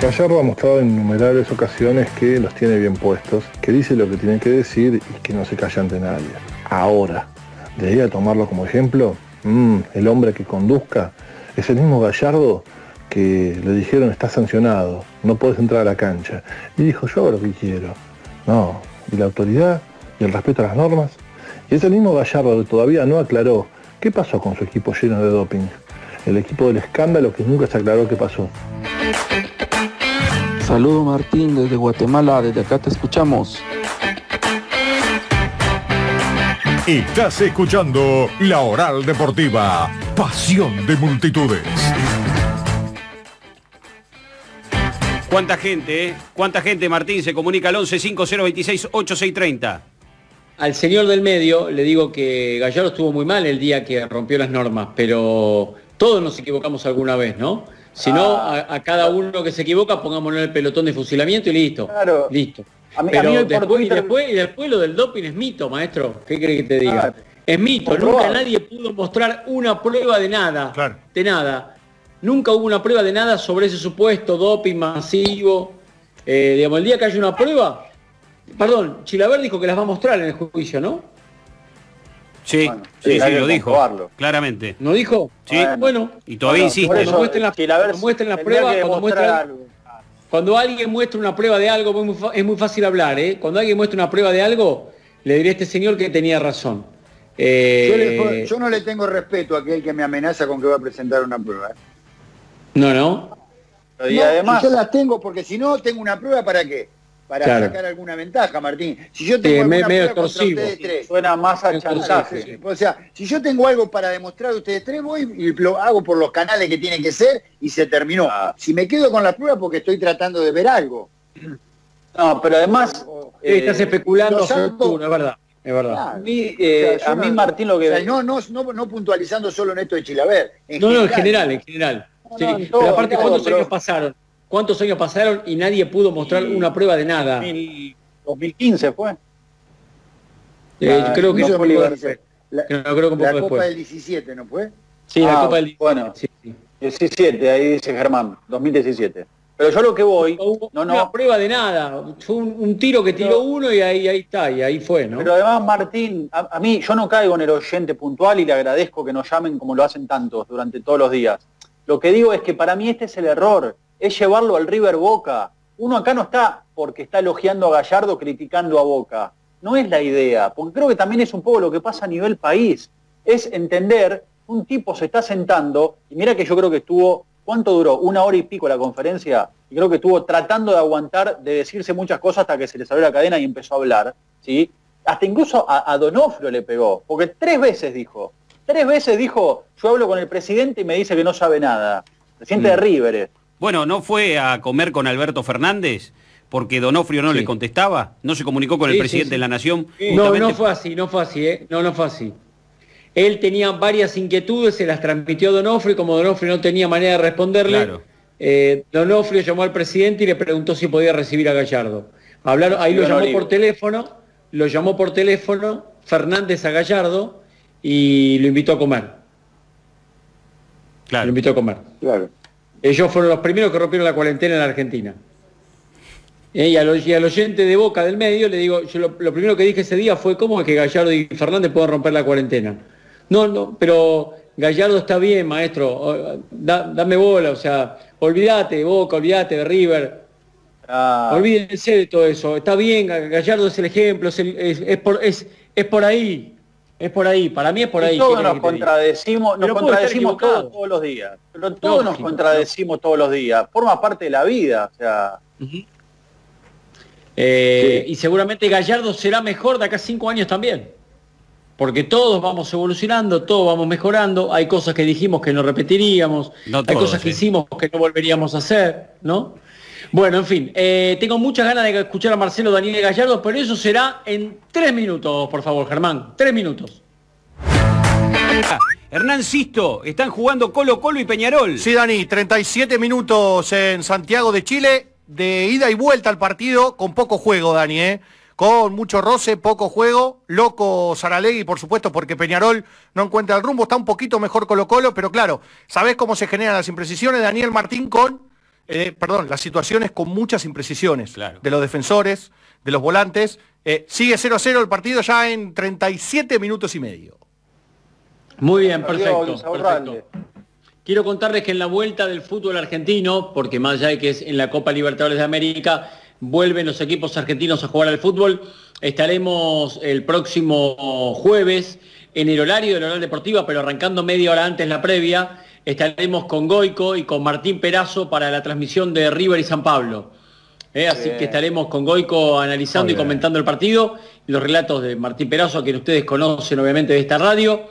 Gallardo ha mostrado en innumerables ocasiones que los tiene bien puestos, que dice lo que tiene que decir y que no se calla ante nadie. Ahora, debería tomarlo como ejemplo, Mm, el hombre que conduzca es el mismo Gallardo que le dijeron está sancionado, no puedes entrar a la cancha. Y dijo yo hago lo que quiero. No, y la autoridad y el respeto a las normas. Y es el mismo Gallardo todavía no aclaró qué pasó con su equipo lleno de doping. El equipo del escándalo que nunca se aclaró qué pasó. Saludo Martín desde Guatemala, desde acá te escuchamos. Estás escuchando La Oral Deportiva, pasión de multitudes. ¿Cuánta gente, eh? ¿Cuánta gente, Martín, se comunica al 11 5026 8630? Al señor del medio le digo que Gallardo estuvo muy mal el día que rompió las normas, pero todos nos equivocamos alguna vez, ¿no? Si no, a, a cada uno que se equivoca, pongámonos en el pelotón de fusilamiento y listo. Claro. Listo. A mí- a Pero mí hoy por después, y, Twitter- después, y después lo del doping es mito, maestro. ¿Qué cree que te diga? Claro. Es mito. Comprobado. Nunca nadie pudo mostrar una prueba de nada. Claro. De nada. Nunca hubo una prueba de nada sobre ese supuesto doping masivo. Eh, digamos, el día que haya una prueba, perdón, Chilaver dijo que las va a mostrar en el juicio, ¿no? Sí, Bueno, sí, sí, lo dijo, comprobarlo. claramente. ¿No dijo? Sí. Bueno. Y todavía Bueno, insiste. Cuando eso, muestren la- Chilaver cuando la muestren- algo. Cuando alguien muestra una prueba de algo, es muy, fa- es muy fácil hablar, ¿eh? Cuando alguien muestra una prueba de algo, le diré a este señor que tenía razón. Eh, Yo, le- yo no le tengo respeto a aquel que me amenaza con que va a presentar una prueba. ¿eh? No, no. Y No, además, yo las tengo, porque si no tengo una prueba, ¿para qué? Para Claro. sacar alguna ventaja, Martín. Si yo tengo alguna prueba contra ustedes tres, suena más a Entonces, chantaje. sí. o sea, si yo tengo algo para demostrar a ustedes tres, voy y lo hago por los canales que tiene que ser y se terminó. Ah. Si me quedo con la prueba porque estoy tratando de ver algo. No, pero además, Eh, Estás especulando lo a salvo- futuro, es verdad. Es verdad. Claro. a mí, eh, O sea, yo a mí no- Martín lo que... o sea, no, no, no, no puntualizando solo en esto de Chilaver. No, no, en general, en general. No, Sí, no, en pero aparte, ¿cuántos años pasaron? ¿Cuántos años pasaron y nadie pudo mostrar Y- una prueba de nada? 2000 2015 fue. Eh, La- creo que no fue después. La, Creo- creo que un la Copa después. del 17, ¿no fue? Sí, la Ah, Copa del bueno. sí, sí. 17, ahí dice Germán, 2017. Pero yo lo que voy, No hubo no, no, prueba de nada. Fue un, un tiro que tiró No. uno y ahí, ahí está, y ahí fue, ¿no? pero además Martín, a, a mí yo no caigo en el oyente puntual y le agradezco que nos llamen como lo hacen tantos durante todos los días. Lo que digo es que para mí este es el error, es llevarlo al River Boca. Uno acá no está porque está elogiando a Gallardo, criticando a Boca. No es la idea, porque creo que también es un poco lo que pasa a nivel país. Es entender, un tipo se está sentando, y mira que yo creo que estuvo, ¿cuánto duró? Una hora y pico la conferencia, y creo que estuvo tratando de aguantar, de decirse muchas cosas hasta que se le salió la cadena y empezó a hablar, ¿sí? Hasta incluso a, a Donofrio le pegó, porque tres veces dijo, tres veces dijo, yo hablo con el presidente y me dice que no sabe nada. Presidente de Mm. River. Bueno, ¿no fue a comer con Alberto Fernández? Porque Donofrio no Sí. le contestaba, no se comunicó con el presidente sí, sí. de la Nación. No, justamente- no fue así, no fue así, ¿eh? No, no fue así. Él tenía varias inquietudes, se las transmitió a Donofrio, y como Donofrio no tenía manera de responderle, Claro. eh, Donofrio llamó al presidente y le preguntó si podía recibir a Gallardo. Hablaron, ahí lo llamó por teléfono, lo llamó por teléfono Fernández a Gallardo y lo invitó a comer. Lo Claro. invitó a comer. Claro. Ellos fueron los primeros que rompieron la cuarentena en la Argentina. Eh, y, al, y al oyente de Boca del medio le digo, yo lo, lo primero que dije ese día fue cómo es que Gallardo y Fernández pueden romper la cuarentena. No, no, pero Gallardo está bien, maestro, da- dame bola, o sea, olvídate de Boca, olvídate de River, Ah, olvídense de todo eso, está bien, Gallardo es el ejemplo, es, el- es- es por, es, es por ahí, es por ahí, para mí es por y ahí. todos ¿qué nos contradecimos, nos contradecimos todos, todos los días. Pero todos nos contradecimos todos los días. Forma parte de la vida. O sea, Eh, Y seguramente Gallardo será mejor de acá a cinco años también. Porque todos vamos evolucionando, todos vamos mejorando. Hay cosas que dijimos que no repetiríamos, No hay todos, cosas que eh. hicimos que no volveríamos a hacer, ¿no? Bueno, en fin, eh, tengo muchas ganas de escuchar a Marcelo Daniel Gallardo, pero eso será en tres minutos, por favor, Germán. Tres minutos. Ah, Hernán Sisto, están jugando Colo Colo y Peñarol. Sí, Dani, 37 minutos en Santiago de Chile, de ida y vuelta al partido, con poco juego, Dani, ¿eh? Con mucho roce, poco juego, loco Saralegui, por supuesto, porque Peñarol no encuentra el rumbo, está un poquito mejor Colo Colo, pero claro, ¿sabés cómo se generan las imprecisiones? Daniel Martín con, eh, perdón, las situaciones con muchas imprecisiones Claro. de los defensores, de los volantes. Eh, sigue 0 a 0 el partido ya en 37 minutos y medio. Muy bien, perfecto. Quiero contarles que en la vuelta del fútbol argentino, porque más allá de que es en la Copa Libertadores de América, vuelven los equipos argentinos a jugar al fútbol. Estaremos el próximo jueves en el horario de la Oral Deportiva, pero arrancando media hora antes la previa, estaremos con Goico y con Martín Perazo para la transmisión de River y San Pablo. Eh, así que estaremos con Goico analizando Muy y bien. comentando el partido y los relatos de Martín Perazo, a quien ustedes conocen obviamente de esta radio,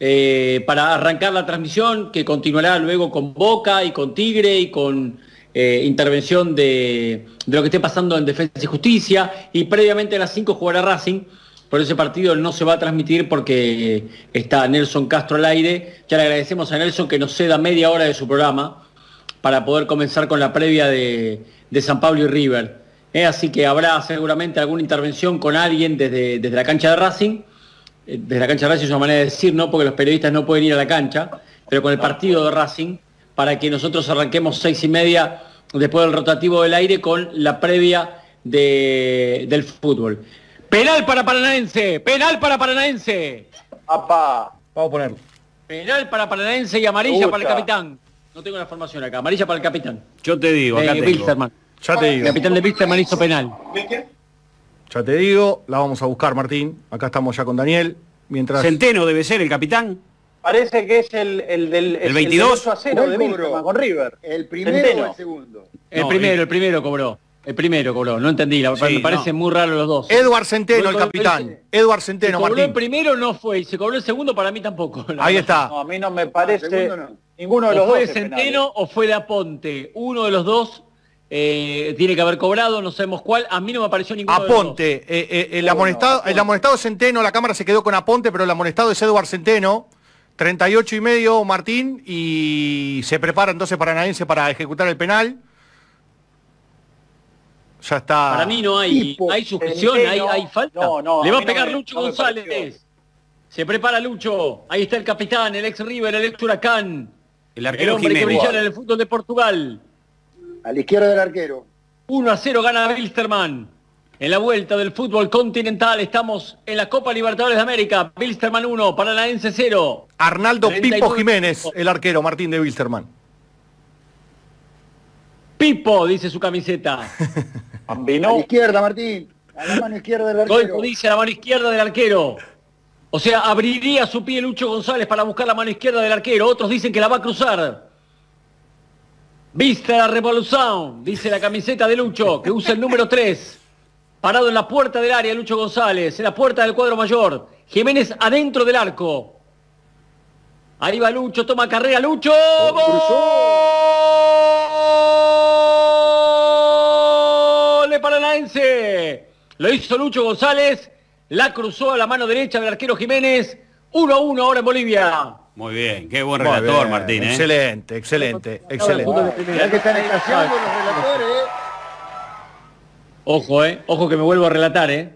eh, para arrancar la transmisión que continuará luego con Boca y con Tigre y con eh, intervención de, de lo que esté pasando en Defensa y Justicia y previamente a las 5 jugará Racing. Por ese partido no se va a transmitir porque eh, está Nelson Castro al aire. Ya le agradecemos a Nelson que nos ceda media hora de su programa para poder comenzar con la previa de, San Pablo y River. Eh, así que habrá seguramente alguna intervención con alguien desde, desde la cancha de Racing. Eh, Desde la cancha de Racing es una manera de decir, ¿no? Porque los periodistas no pueden ir a la cancha, pero con el partido de Racing, para que nosotros arranquemos seis y media después del rotativo del aire con la previa de- del fútbol. Penal para Paranaense, penal para Paranaense. ¡Apa! Vamos a ponerlo. Penal para Paranaense y amarilla para el capitán. No tengo la formación acá, amarilla para el capitán. Yo te digo, acá Eh, tengo. Ya te El digo. capitán de Wilstermann hizo penal. Ya te digo, la vamos a buscar, Martín. Acá estamos ya con Daniel. Mientras. Centeno debe ser el capitán. Parece que es el, el del ¿El 22? 8 a 0 de con River. ¿El primero Centeno. o el segundo? El No, primero, el- el primero cobró. El primero cobró, no entendí, la- Sí, me parece no. muy raro los dos. Edward Centeno, el Cobró- capitán. Edward Se Centeno, cobró el Martín. primero no fue y se cobró el segundo para mí tampoco. Ahí verdad. está. No, a mí no me parece segundo no. ninguno de O los dos. fue de. Centeno o fue de Aponte. Uno de los dos eh, tiene que haber cobrado, no sabemos cuál. A mí no me pareció ninguno de los dos. Aponte. eh, eh, el, amonestado, el amonestado es Centeno, la cámara se quedó con Aponte, pero el amonestado es Edward Centeno. 38 y medio Martín y se prepara entonces Paranaense para ejecutar el penal. Ya está. Para mí no hay, Tipo, hay sujeción, hay, falta. No, no, Le va a no pegar me- Lucho González. Se prepara Lucho. Ahí está el capitán, el ex River, el ex Huracán. El El arquero hombre que Jiménez. brillara en el fútbol de Portugal. A la izquierda del arquero. 1 a 0 gana Wilstermann. En la vuelta del fútbol continental estamos en la Copa Libertadores de América. Wilstermann 1, Paranaense 0. Arnaldo 39 Pipo Jiménez, el arquero Martín de Wilstermann. Pipo, dice su camiseta. A la izquierda, Martín. A la mano izquierda del arquero. Golfo dice a la mano izquierda del arquero. O sea, abriría su pie Lucho González para buscar la mano izquierda del arquero. Otros dicen que la va a cruzar. Vista la revolución, dice la camiseta de Lucho, que usa el número 3. Parado en la puerta del área, Lucho González, en la puerta del cuadro mayor. Jiménez adentro del arco. Ahí va Lucho, toma carrera, Lucho. ¡Gol! Paranaense. Lo hizo Lucho González. La cruzó a la mano derecha del arquero Jiménez. 1 a 1 ahora en Bolivia. Muy bien, qué buen relator, Martín, ¿eh? Excelente, excelente, excelente. Mirá que están escaseando los relatores. Ojo, eh. Ojo que me vuelvo a relatar, eh.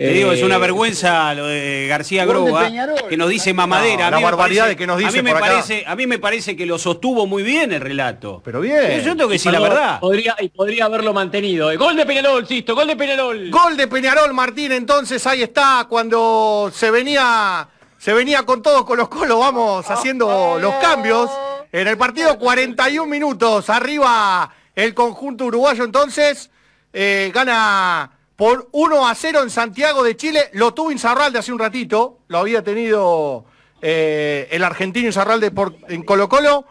Te digo, es Eh, una vergüenza lo de García Groba, que nos dice mamadera. No, A la me barbaridad parece- de que nos a dice mí me por acá. parece, A mí me parece que lo sostuvo muy bien el relato. Pero bien. Yo tengo que decir la verdad. Podría, y podría haberlo mantenido. eh. Gol de Peñarol, Sisto, gol de Peñarol. Gol de Peñarol Martín, entonces ahí está, cuando se venía, se venía con todo con los colos, vamos haciendo los cambios. En el partido 41 minutos, arriba el conjunto uruguayo entonces, eh, gana por 1 a 0 en Santiago de Chile, lo tuvo Inzarralde hace un ratito, lo había tenido eh, el argentino Inzarralde por, en Colo Colo.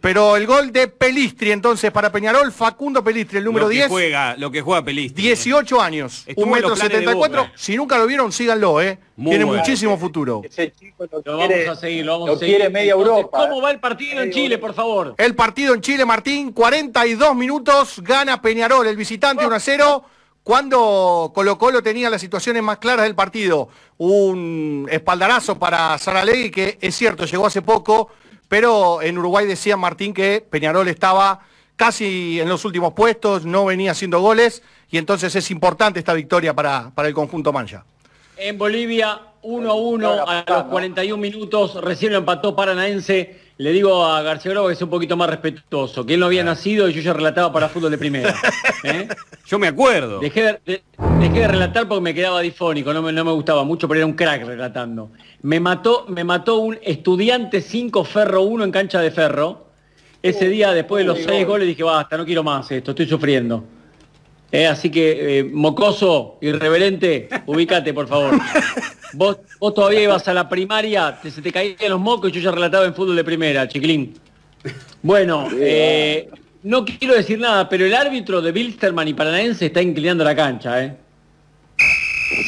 Pero el gol de Pelistri entonces para Peñarol, Facundo Pelistri, el número lo que 10. juega, lo que juega Pelistri. 18 años, Estuvo un en metro los planes de 74. Boca. Si nunca lo vieron, síganlo, ¿eh? Muy Tiene bueno. muchísimo futuro. Ese chico lo, Lo quiere, vamos a seguir, lo vamos lo a seguir. quiere media Entonces, Europa. ¿Cómo va el partido en Chile, por favor? El partido en Chile, Martín, 42 minutos, gana Peñarol, el visitante 1 a 0. Cuando Colo Colo tenía las situaciones más claras del partido, un espaldarazo para Saralegui, que es cierto, llegó hace poco, pero en Uruguay decía Martín que Peñarol estaba casi en los últimos puestos, no venía haciendo goles, y entonces es importante esta victoria para, para el conjunto Mancha. En Bolivia, 1 a 1 a los 41 minutos. Recién lo empató Paranaense. Le digo a García Grobo que es un poquito más respetuoso, que él no había nacido y yo ya relataba para fútbol de primera. ¿eh? Yo me acuerdo. Dejé de, de- dejé de relatar porque me quedaba difónico, no me, no me gustaba mucho, pero era un crack relatando. Me mató, me mató un estudiante 5 Ferro 1 en cancha de Ferro. Ese día, después de los seis goles, dije, basta, no quiero más esto, estoy sufriendo. Eh, así que, eh, mocoso, irreverente, ubícate, por favor. Vos, vos todavía ibas a la primaria, te, se te caían los mocos y yo ya relataba en fútbol de primera, chiquilín. Bueno, eh, no quiero decir nada, pero el árbitro de Bilsterman y Paranaense está inclinando la cancha, ¿eh?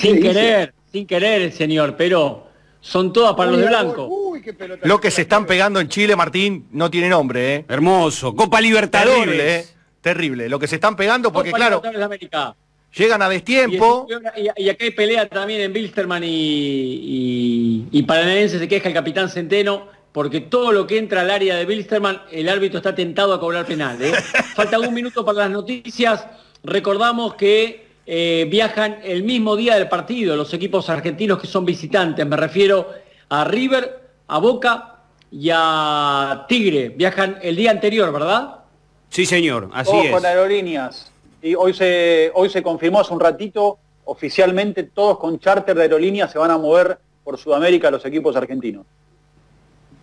Sin querer, sin querer el señor, pero son todas para los de blanco. Uy, qué pelota. Lo que se están pegando en Chile, Martín, no tiene nombre, ¿eh? Hermoso. Copa Libertadores. Terrible, ¿eh? Terrible. Lo que se están pegando, porque claro, llegan a destiempo. Y, y- y acá hay pelea también en Bilsterman y, y, y Paranaense se queja el capitán Centeno porque todo lo que entra al área de Bilsterman, el árbitro está tentado a cobrar penal. ¿eh? Falta un minuto para las noticias. recordamos que eh, viajan el mismo día del partido los equipos argentinos que son visitantes. Me refiero a River, a Boca y a Tigre. Viajan el día anterior, ¿verdad? Sí, señor, así Todos es. con aerolíneas. Y hoy se, hoy se confirmó hace un ratito, oficialmente todos con charter de aerolíneas se van a mover por Sudamérica los equipos argentinos.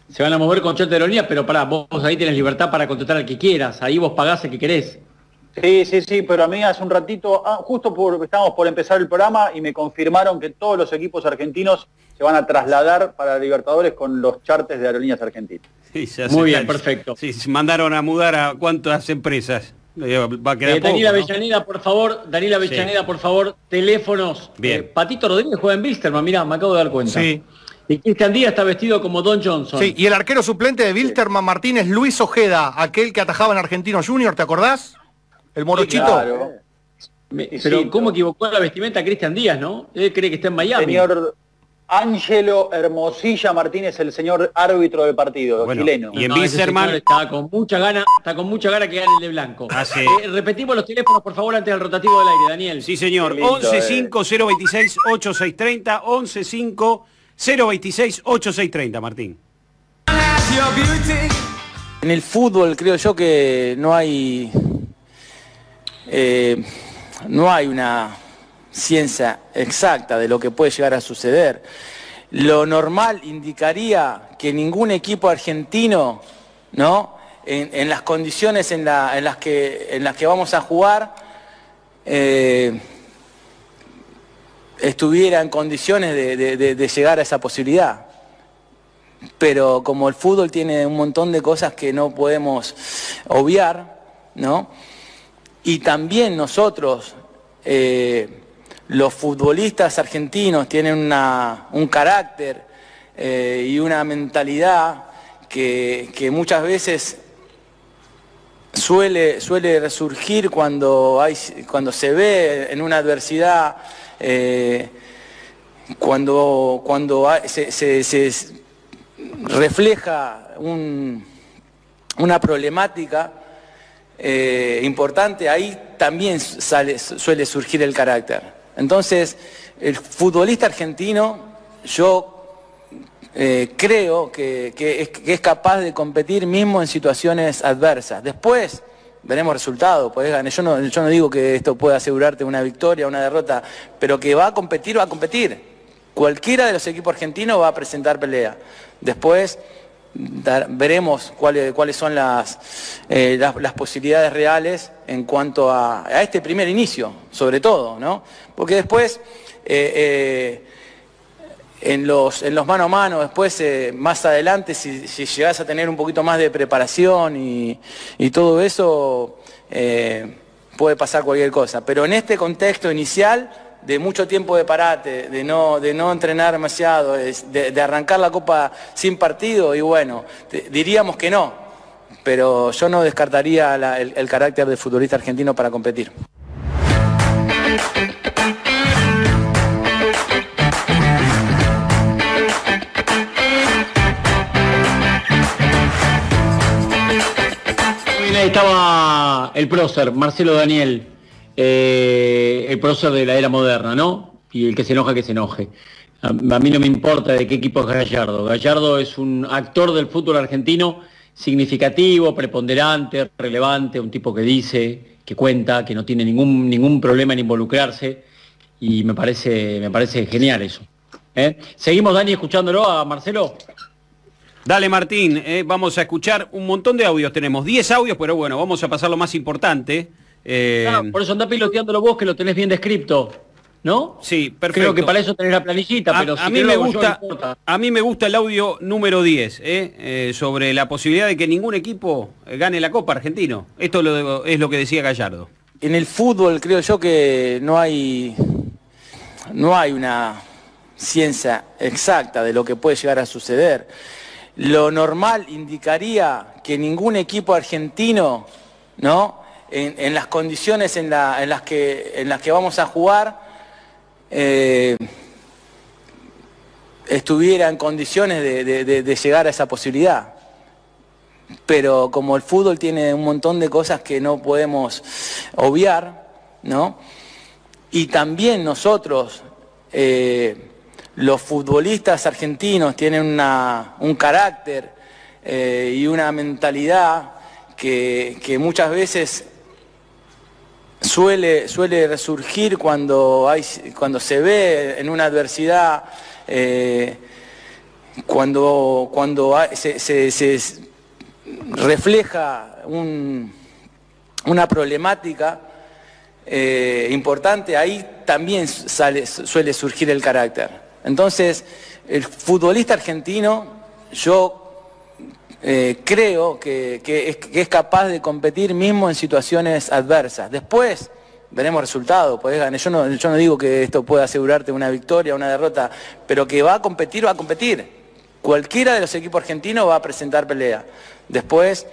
Se van a mover con chat de aerolínea, pero pará, vos ahí tenés libertad para contratar al que quieras. Ahí vos pagás el que querés. Sí, sí, sí, pero a mí hace un ratito, ah, justo por, estábamos por empezar el programa y me confirmaron que todos los equipos argentinos se van a trasladar para Libertadores con los charters de aerolíneas argentinas. Sí, Muy bien, perfecto. Sí, se mandaron a mudar a cuántas empresas. Eh, Va a quedar Eh, ¿no? Avellaneda, por favor, Daniela Sí. Avellaneda, por favor, teléfonos. Bien. Eh, Patito Rodríguez juega en Wilstermann, mirá, me acabo de dar cuenta. Sí. Y Cristian Díaz está vestido como Don Johnson. Sí, y el arquero suplente de Wilterman Martínez, Luis Ojeda, aquel que atajaba en Argentino Junior, ¿te acordás? El morochito. Claro. Me- Sí, pero ¿cómo equivocó la vestimenta Cristian Díaz, no? Él cree que está en Miami. Señor Ángelo Hermosilla Martínez, el señor árbitro del partido, Bueno, chileno. y en No, está con mucha gana, está con mucha gana que gane el de blanco. Ah, sí. Eh, repetimos los teléfonos, por favor, antes del rotativo del aire, Daniel. Sí, señor. Qué lindo, 11 eh. 5 026 8630 11 5 026 8630 Martín. En el fútbol creo yo que no hay eh, no hay una ciencia exacta de lo que puede llegar a suceder. Lo normal indicaría que ningún equipo argentino, ¿no? En, las condiciones en, la- en las que, vamos a jugar, eh, estuviera en condiciones de llegar a esa posibilidad pero como el fútbol tiene un montón de cosas que no podemos obviar, ¿no? Y también nosotros, eh, los futbolistas argentinos, tienen un carácter eh, y una mentalidad que, muchas veces suele, resurgir cuando, se ve en una adversidad, eh, cuando, se- refleja un- una problemática eh, importante, ahí también suele surgir el carácter. Entonces, el futbolista argentino, yo eh, creo que, es, capaz de competir mismo en situaciones adversas. Después veremos resultados, ganar. Yo no, yo no digo que esto pueda asegurarte una victoria, una derrota, pero que va a competir, va a competir. Cualquiera de los equipos argentinos va a presentar pelea. Después veremos cuáles, cuáles son las, eh, las, las posibilidades reales en cuanto a, a este primer inicio, sobre todo, ¿no? Porque después, eh, eh, en, los, en los mano a mano, después, eh, más adelante, si, si a tener un poquito más de preparación y, y todo eso, eh, puede pasar cualquier cosa. Pero en este contexto inicial, de mucho tiempo de parate, de no, de no entrenar demasiado, de, de arrancar la Copa sin partido, y bueno, diríamos que no, pero yo no descartaría el, el carácter del futbolista argentino para competir. Ahí estaba el prócer, Marcelo Daniel, eh, el prócer de la era moderna, ¿no? Y el que se enoja, que se enoje. A, a mí no me importa de qué equipo es Gallardo. Gallardo es un actor del fútbol argentino significativo, preponderante, relevante, un tipo que dice, que cuenta, que no tiene ningún, ningún problema en involucrarse. Y me parece, me parece genial eso. ¿eh? Seguimos, Dani, escuchándolo a Marcelo. Dale Martín, eh, vamos a escuchar un montón de audios. Tenemos 10 audios, pero bueno, vamos a pasar lo más importante. Eh, Ah, por eso anda piloteándolo vos, que lo tenés bien descripto. ¿No? Sí, perfecto. Creo que para eso tenés la planillita, A, pero a si mí querés me yo, gusta, no importa. a mí me gusta el audio número 10, eh, eh, sobre la posibilidad de que ningún equipo gane la Copa Argentino. Esto lo- es lo que decía Gallardo. En el fútbol creo yo que no hay, no hay una ciencia exacta de lo que puede llegar a suceder. Lo normal indicaría que ningún equipo argentino, ¿no? En, las condiciones en, la- en las que, en las que vamos a jugar, eh, estuviera en condiciones de llegar a esa posibilidad. Pero como el fútbol tiene un montón de cosas que no podemos obviar, ¿no? Y también nosotros, eh, los futbolistas argentinos, tienen una- un carácter eh, y una mentalidad que, que muchas veces suele, suele resurgir cuando, hay, cuando se ve en una adversidad, eh, cuando, cuando se, refleja un- una problemática eh, importante, ahí también suele surgir el carácter. Entonces, el futbolista argentino, yo eh, creo que, es, capaz de competir mismo en situaciones adversas. Después veremos resultados, ganar. Yo no, digo que esto pueda asegurarte una victoria, una derrota, pero que va a competir, va a competir. Cualquiera de los equipos argentinos va a presentar pelea. Después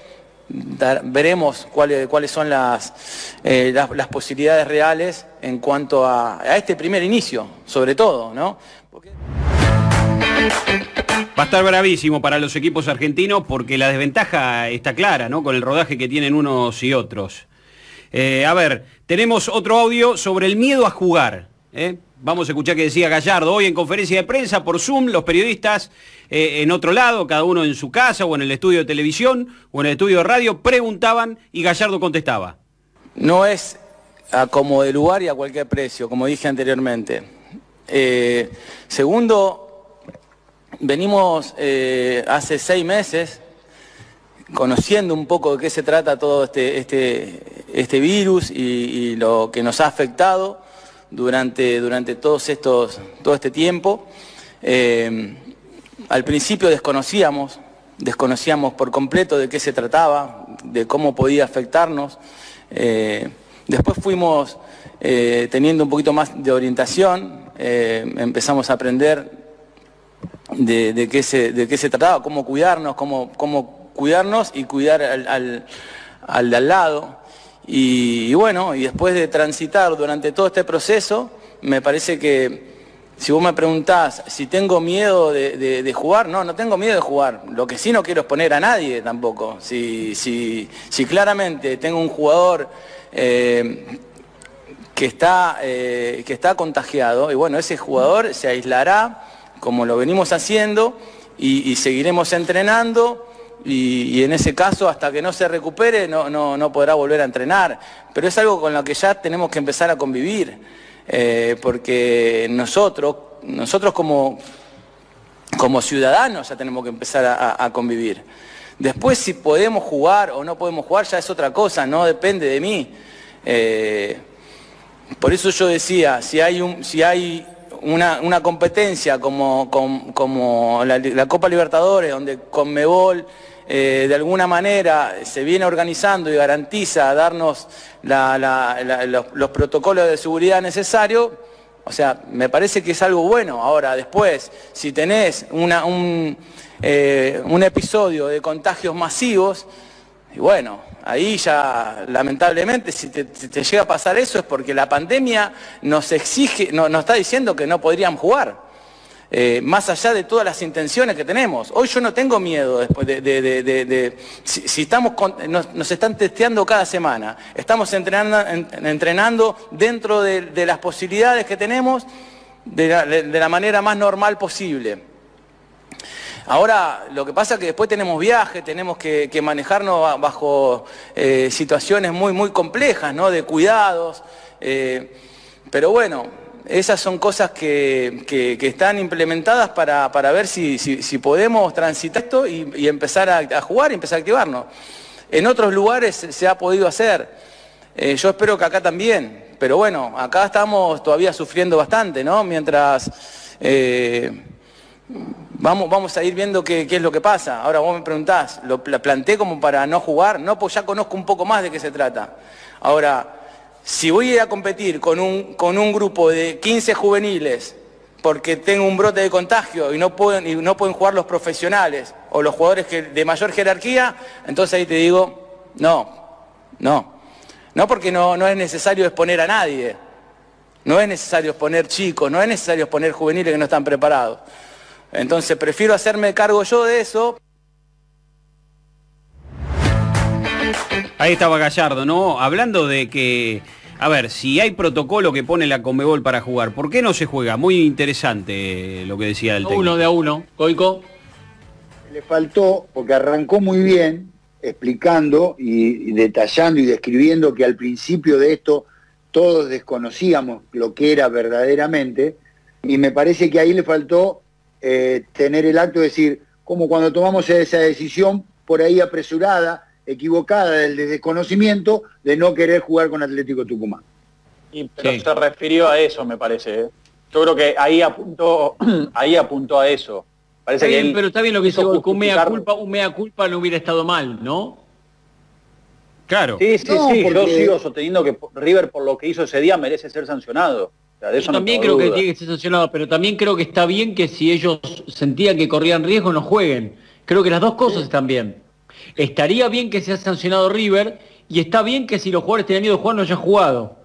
veremos cuáles, son las, eh, las posibilidades reales en cuanto a, a este primer inicio, sobre todo, ¿no? Va a estar bravísimo para los equipos argentinos porque la desventaja está clara, ¿no? Con el rodaje que tienen unos y otros. Eh, a ver, tenemos otro audio sobre el miedo a jugar. ¿eh? Vamos a escuchar que decía Gallardo hoy en conferencia de prensa por Zoom, los periodistas eh, en otro lado, cada uno en su casa o en el estudio de televisión o en el estudio de radio, preguntaban y Gallardo contestaba. No es a como de lugar y a cualquier precio, como dije anteriormente. Segundo, venimos eh, hace seis meses conociendo un poco de qué se trata todo este, este, este virus y, lo que nos ha afectado durante, durante todos estos, todo este tiempo. Eh, al principio desconocíamos, desconocíamos por completo de qué se trataba, de cómo podía afectarnos. Eh, después fuimos teniendo un poquito más de orientación, empezamos a aprender de, qué se, de qué se trataba, cómo cuidarnos, cómo, cómo cuidarnos y cuidar al, al, de al lado. Y, bueno, y después de transitar durante todo este proceso, me parece que si vos me preguntás si tengo miedo de, de- jugar, no, no tengo miedo de jugar. Lo que sí no quiero es poner a nadie tampoco. Si, si, si claramente tengo un jugador eh, que, está, eh, que está contagiado, y bueno, ese jugador se aislará como lo venimos haciendo y, seguiremos entrenando. Y, en ese caso, hasta que no se recupere, no, no, no podrá volver a entrenar. Pero es algo con lo que ya tenemos que empezar a convivir, eh, porque nosotros, nosotros como, como ciudadanos ya tenemos que empezar a convivir. Después si podemos jugar o no podemos jugar ya es otra cosa, no depende de mí. Eh, por eso yo decía, si hay, un, si hay una, competencia como, com- como la, Copa Libertadores, donde Conmebol eh, de alguna manera se viene organizando y garantiza darnos los, los protocolos de seguridad necesarios, o sea, me parece que es algo bueno. Ahora, después, si tenés un, eh, un episodio de contagios masivos, y bueno, ahí ya lamentablemente si te, llega a pasar eso es porque la pandemia nos exige, no- nos está diciendo que no podríamos jugar. Eh, más allá de todas las intenciones que tenemos. Hoy yo no tengo miedo después de, si, estamos con- nos, están testeando cada semana, estamos entrenando, en- entrenando dentro de, las posibilidades que tenemos de la manera más normal posible. Ahora, lo que pasa es que después tenemos viajes, tenemos que, manejarnos ba- bajo eh, situaciones muy, muy complejas, ¿no? De cuidados. eh, pero bueno, esas son cosas que, están implementadas para, para ver si, podemos transitar esto y, empezar a, jugar y empezar a activarnos. En otros lugares se- ha podido hacer. Eh, yo espero que acá también. Pero bueno, acá estamos todavía sufriendo bastante, ¿no? Mientras... Vamos, vamos a ir viendo qué, es lo que pasa. Ahora vos me preguntás, ¿lo pla- planteé como para no jugar? No, pues ya conozco un poco más de qué se trata. Ahora, si voy a ir a competir con un, con un grupo de 15 juveniles porque tengo un brote de contagio y no pueden, y no pueden jugar los profesionales o los jugadores de mayor jerarquía, entonces ahí te digo, no, no. No porque no, no es necesario exponer a nadie. No es necesario exponer chicos, no es necesario exponer juveniles que no están preparados. Entonces prefiero hacerme cargo yo de eso. Ahí estaba Gallardo, ¿no? Hablando de que A ver, si hay protocolo que pone la Comebol para jugar, ¿por qué no se juega? Muy interesante eh, lo que decía el técnico. Uno de a uno. Coico. Le faltó, porque arrancó muy bien, explicando y, y detallando y describiendo que al principio de esto todos desconocíamos lo que era verdaderamente, y me parece que ahí le faltó eh, tener el acto de decir, como cuando tomamos esa decisión por ahí apresurada, equivocada del desconocimiento de no querer jugar con Atlético Tucumán. Y, pero se refirió a eso, me parece. ¿eh? Yo creo que ahí apuntó, ahí apuntó a eso. Parece Está que bien, él pero está bien lo que Goico, un mea culpa, un mea culpa no hubiera estado mal, ¿no? Claro. Sí, sí, No, sí, yo porque- sigo sosteniendo que River por lo que hizo ese día merece ser sancionado. O sea, de eso Yo también creo que tiene que ser sancionado, pero también creo que está bien que si ellos sentían que corrían riesgo no jueguen. Creo que las dos cosas están bien. Estaría bien que sea sancionado River y está bien que si los jugadores tenían miedo de jugar no hayan jugado.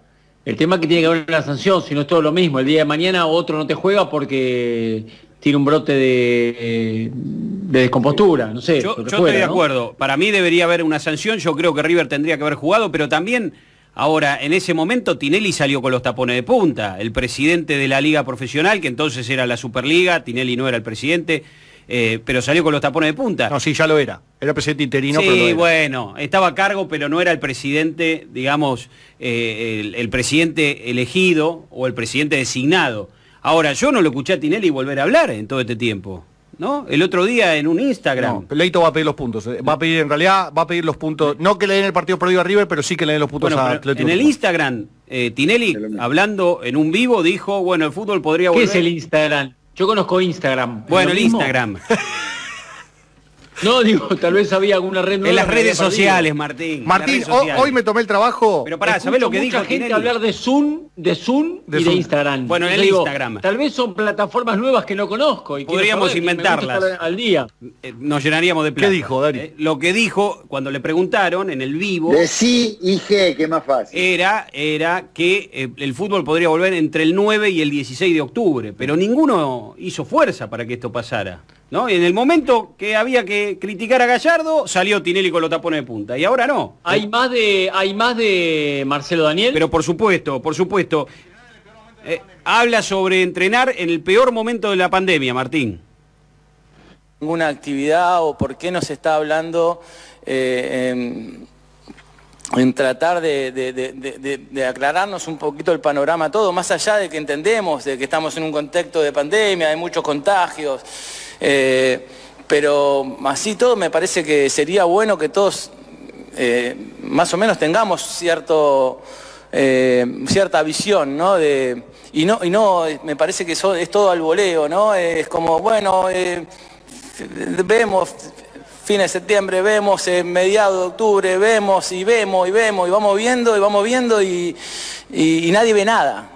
El tema es que tiene que haber una sanción, si no es todo lo mismo. El día de mañana otro no te juega porque tiene un brote de, de descompostura, no sé. Yo, fuera, estoy de ¿no? acuerdo. Para mí debería haber una sanción. Yo creo que River tendría que haber jugado, pero también ahora, en ese momento, Tinelli salió con los tapones de punta. El presidente de la liga profesional, que entonces era la Superliga, Tinelli no era el presidente, eh, pero salió con los tapones de punta. No, sí, ya lo era. Era presidente interino, sí, pero lo era. bueno, estaba a cargo, pero no era el presidente, digamos, eh, el, el presidente elegido o el presidente designado. Ahora, yo no lo escuché a Tinelli volver a hablar en todo este tiempo, ¿no? El otro día en un Instagram. No, Leito va a pedir los puntos. eh. Va a pedir, en realidad, va a pedir los puntos. No que le den el partido perdido a River, pero sí que le den los puntos Bueno, a Atlético. en el. Instagram, eh, Tinelli, hablando en un vivo, dijo, bueno, el fútbol podría ¿Qué volver... es el Instagram? Yo conozco Instagram. Bueno, ¿Es el mismo? Instagram. No, digo, tal vez había alguna red nueva en las redes sociales, Martín. Martín, sociales. hoy me tomé el trabajo. Pero pará, ¿sabés lo que mucha dijo gente Tinelli? hablar de Zoom, de Zoom De y Zoom. de Instagram. Bueno, en el digo, Instagram. Tal vez son plataformas nuevas que no conozco y Podríamos saber, inventarlas. al día. Eh, Nos llenaríamos de plata. dijo, Dari? Eh, lo que dijo cuando le preguntaron en el vivo De sí y G, que es más fácil. era, era que eh, el fútbol podría volver entre el 9 y el 16 de octubre, pero ninguno hizo fuerza para que esto pasara. ¿No? En el momento que había que criticar a Gallardo, salió Tinelli con los tapones de punta, y ahora no. Hay más de, hay más de Marcelo Daniel. Pero por supuesto, por supuesto. Eh, habla sobre entrenar en el peor momento de la pandemia, Martín. ninguna actividad o por qué nos está hablando eh, en, en tratar de, de- de- de- de- de aclararnos un poquito el panorama todo, más allá de que entendemos de que estamos en un contexto de pandemia, hay muchos contagios, eh, pero así todo me parece que sería bueno que todos eh, más o menos tengamos cierto, eh, cierta visión, ¿no? Y no, y no, me parece que eso es todo al voleo, ¿no? Es como, bueno, eh, vemos fin de septiembre, vemos en mediados de octubre, vemos y vemos y vemos y vamos viendo y vamos viendo y, nadie ve nada.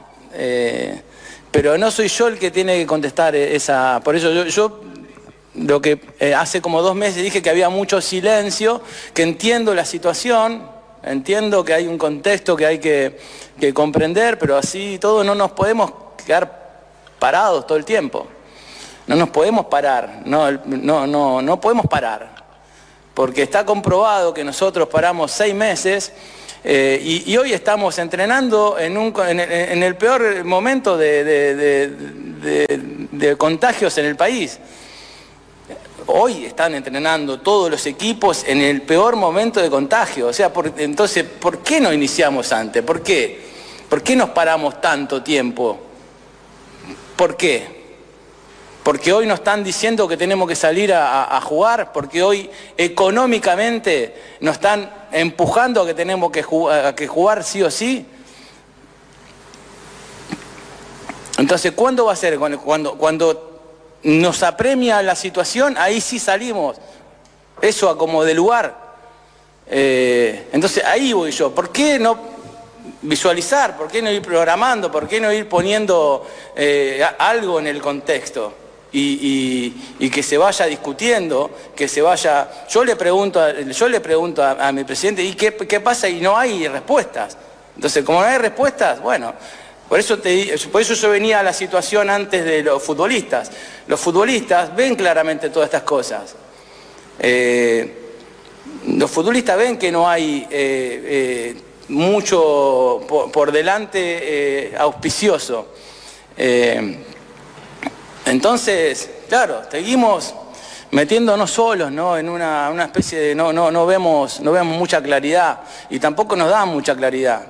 Pero no soy yo el que tiene que contestar esa. Por eso yo lo que eh, hace como dos meses dije que había mucho silencio, que entiendo la situación, entiendo que hay un contexto que hay que, comprender, pero así todo no nos podemos quedar parados todo el tiempo. No nos podemos parar, no, no, no, no podemos parar, porque está comprobado que nosotros paramos seis meses eh, y, hoy estamos entrenando en, el- peor momento de contagios en el país. Hoy están entrenando todos los equipos en el peor momento de contagio. O sea, entonces, ¿por qué no iniciamos antes? ¿Por qué? ¿Por qué nos paramos tanto tiempo? ¿Por qué? Porque hoy nos están diciendo que tenemos que salir a, a- jugar, porque hoy económicamente nos están empujando a que tenemos que jugar, sí o sí. Entonces, ¿cuándo va a ser? Cuando, cuando nos apremia la situación, ahí sí salimos. Eso a como de lugar. Eh, entonces ahí voy yo. ¿Por qué no visualizar? ¿Por qué no ir programando? ¿Por qué no ir poniendo eh, algo en el contexto? Y, que se vaya discutiendo, que se vaya... Yo le pregunto, a- yo le pregunto a mi presidente, ¿y qué, qué pasa? Y no hay respuestas. Entonces, como no hay respuestas, bueno, por eso, eso yo venía a la situación antes de los futbolistas. Los futbolistas ven claramente todas estas cosas. Eh, los futbolistas ven que no hay eh, eh, mucho por, delante auspicioso. Entonces, claro, seguimos metiéndonos solos ¿no? en una, una especie de no, no, no, vemos, no vemos mucha claridad y tampoco nos dan mucha claridad.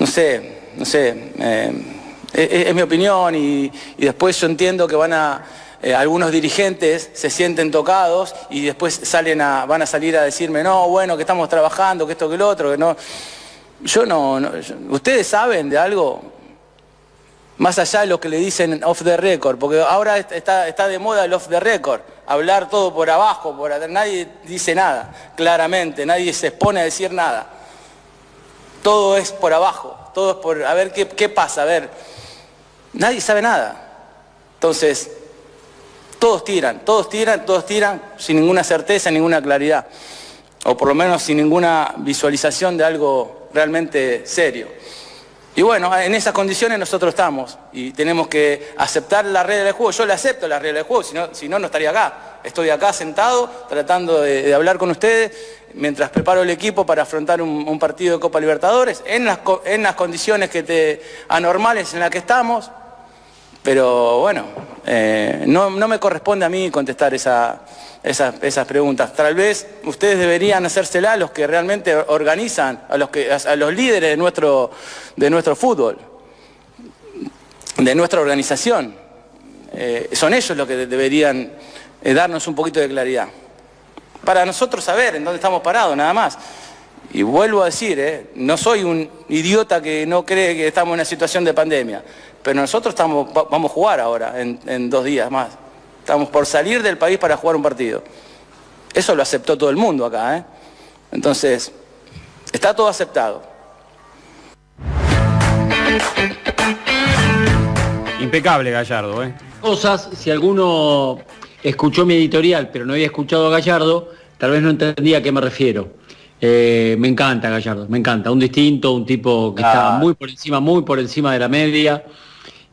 No sé, no sé, eh, es, mi opinión y, después yo entiendo que van a, eh, algunos dirigentes se sienten tocados y después salen a, van a salir a decirme, no, bueno, que estamos trabajando, que esto, que lo otro, que no. Yo no, no- ustedes saben de algo, más allá de lo que le dicen off the record, porque ahora est- está, está de moda el off the record, hablar todo por abajo, por nadie dice nada, claramente, nadie se expone a decir nada. Todo es por abajo, todo es por, a ver qué, qué pasa, a ver, nadie sabe nada. Entonces, todos tiran, todos tiran, todos tiran sin ninguna certeza, ninguna claridad, o por lo menos sin ninguna visualización de algo realmente serio. Y bueno, en esas condiciones nosotros estamos y tenemos que aceptar la regla del juego. Yo le acepto la regla del juego, si no, no, estaría acá. Estoy acá sentado tratando de, hablar con ustedes mientras preparo el equipo para afrontar un, partido de Copa Libertadores en las, co- en las condiciones que te, anormales en las que estamos. Pero bueno, eh, no, no me corresponde a mí contestar esa- esa- esas preguntas. Tal vez ustedes deberían hacérsela a los que realmente organizan, a los, que, a los líderes de nuestro, de nuestro fútbol, de nuestra organización. Eh, son ellos los que de- deberían eh, darnos un poquito de claridad. Para nosotros saber en dónde estamos parados, nada más. Y vuelvo a decir, no soy un idiota que no cree que estamos en una situación de pandemia, pero nosotros estamos, va- vamos a jugar ahora, en, en dos días más. Estamos por salir del país para jugar un partido. Eso lo aceptó todo el mundo acá. ¿eh? Entonces, está todo aceptado. Impecable Gallardo, ¿eh? Cosas, si alguno escuchó mi editorial pero no había escuchado a Gallardo, tal vez no entendía a qué me refiero. Eh, me encanta Gallardo, me encanta. Un distinto, un tipo que está Ah. muy por encima, muy por encima de la media.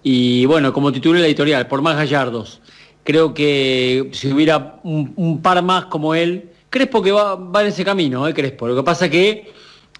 Y bueno, como titulé la editorial, por más Gallardos, creo que si hubiera un, un par más como él, Crespo que va, va en ese camino, ¿eh, Crespo. Lo que pasa que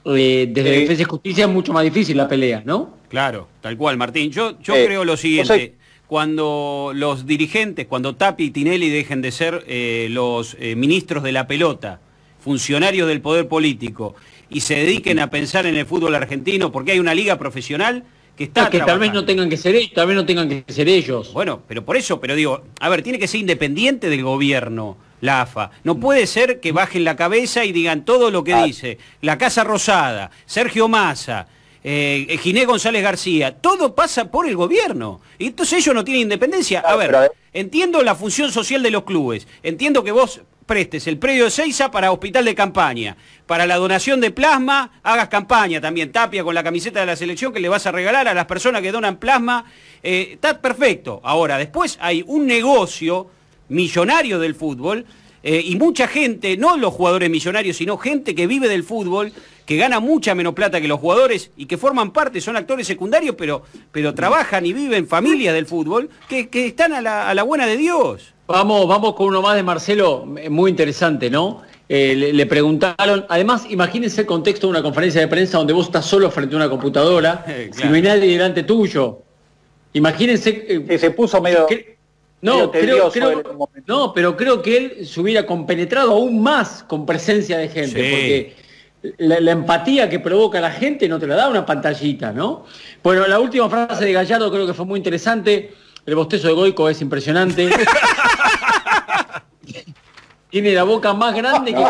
eh, desde. Defensa y Justicia es mucho más difícil la pelea, ¿no? Claro, tal cual, Martín. Yo, yo Eh, creo lo siguiente. Cuando los dirigentes, cuando Tapi y Tinelli dejen de ser eh, los eh, ministros de la pelota, funcionarios del poder político, y se dediquen a pensar en el fútbol argentino, porque hay una liga profesional que está Ah, que tal vez no tengan que ser ellos, tal vez no tengan que ser ellos. Bueno, pero por eso, pero digo, a ver, tiene que ser independiente del gobierno, la AFA. No puede ser que bajen la cabeza y digan todo lo que dice la Casa Rosada, Sergio Massa, eh, Giné González García, todo pasa por el gobierno. Y entonces ellos no tienen independencia. A ver, entiendo la función social de los clubes, entiendo que vos prestes el predio de Seiza para hospital de campaña, para la donación de plasma, hagas campaña también, Tapia con la camiseta de la selección que le vas a regalar a las personas que donan plasma, eh, está perfecto. Ahora, después hay un negocio millonario del fútbol eh, y mucha gente, no los jugadores millonarios, sino gente que vive del fútbol, que gana mucha menos plata que los jugadores y que forman parte, son actores secundarios, pero, pero trabajan y viven familias del fútbol, que, están a la buena de Dios. Vamos, vamos con uno más de Marcelo, eh, muy interesante, ¿no? Eh, le, le preguntaron, además, imagínense el contexto de una conferencia de prensa donde vos estás solo frente a una computadora, si no hay nadie delante tuyo. Imagínense. eh, se puso medio. no, medio creo, no, pero creo que él se hubiera compenetrado aún más con presencia de gente, Sí. porque la, la empatía que provoca la gente no te la da una pantallita, ¿no? Bueno, la última frase de Gallardo creo que fue muy interesante. El bostezo de Goico es impresionante. Tiene la boca más grande que tiene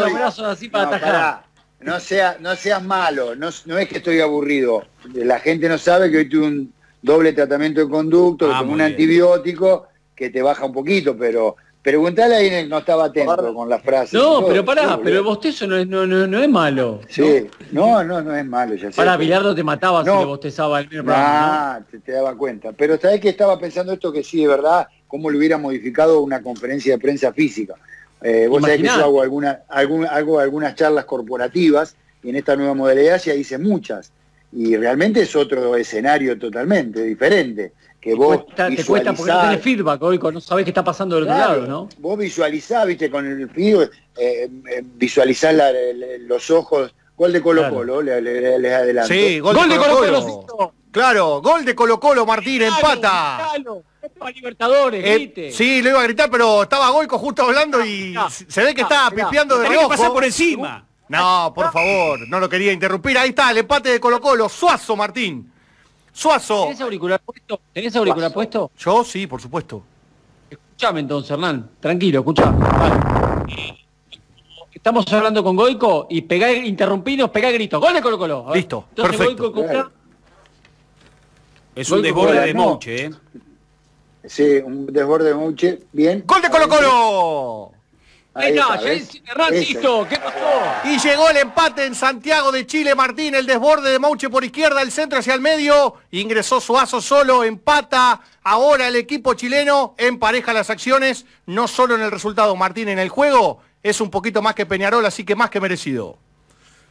los brazos así para No, atajar. pará. No, sea, no seas malo, no, no es que estoy aburrido. La gente no sabe que hoy tuve un doble tratamiento de conducto, Ah, muy un bien. antibiótico que te baja un poquito, pero preguntale ahí, en el- no estaba atento con las frases. No, pero pará, pero el bostezo no es, no, no- no es malo. Sí, no, no, no es malo, ya sé. Para Bilardo te mataba No. si le bostezaba el primer programa, Ah, te, te daba cuenta. Pero sabés que estaba pensando esto que sí, de verdad, cómo le hubiera modificado una conferencia de prensa física. Eh, vos sabés que yo hago, alguna, algún- hago algunas charlas corporativas y en esta nueva modalidad ya hice muchas. y realmente es otro escenario totalmente diferente. Que vos Cuesta- te cuesta porque no visualizás- tenés feedback, Goico, no sabés qué está pasando del Claro, otro lado, ¿no? Vos visualizás, viste, con el fío, eh, eh, visualizás la- los ojos. Gol de Colo Colo, le- le- les adelanto. Sí, gol, de Colo Colo. Claro, gol de Colo Colo, Martín, empata. Libertadores, Eh, sí, lo iba a gritar, pero estaba Goico justo hablando y se ve que estaba pispeando de reojo. pasar por encima. No, por favor, no lo quería interrumpir. Ahí está, el empate de Colo Colo. Suazo, Martín. Suazo. ¿Tenés auricular puesto? ¿Tenés auricular Suazo. puesto? Yo sí, por supuesto. Escuchame entonces, Hernán. Tranquilo, escuchá. Vale. Estamos hablando con Goico y pegá, interrumpinos, pegá gritos. Gol de Colo Colo. Listo, Entonces, perfecto. Goico. Es un desborde de. Mouche, ¿eh? Sí, un desborde de Mouche. Bien. ¡Gol de Colo Colo! Ahí está, ¿qué pasó? Y llegó el empate en Santiago de Chile, Martín, el desborde de Mauche por izquierda, el centro hacia el medio, ingresó Suazo solo, empata, ahora el equipo chileno empareja las acciones, no solo en el resultado, Martín, en el juego, es un poquito más que Peñarol, así que más que merecido.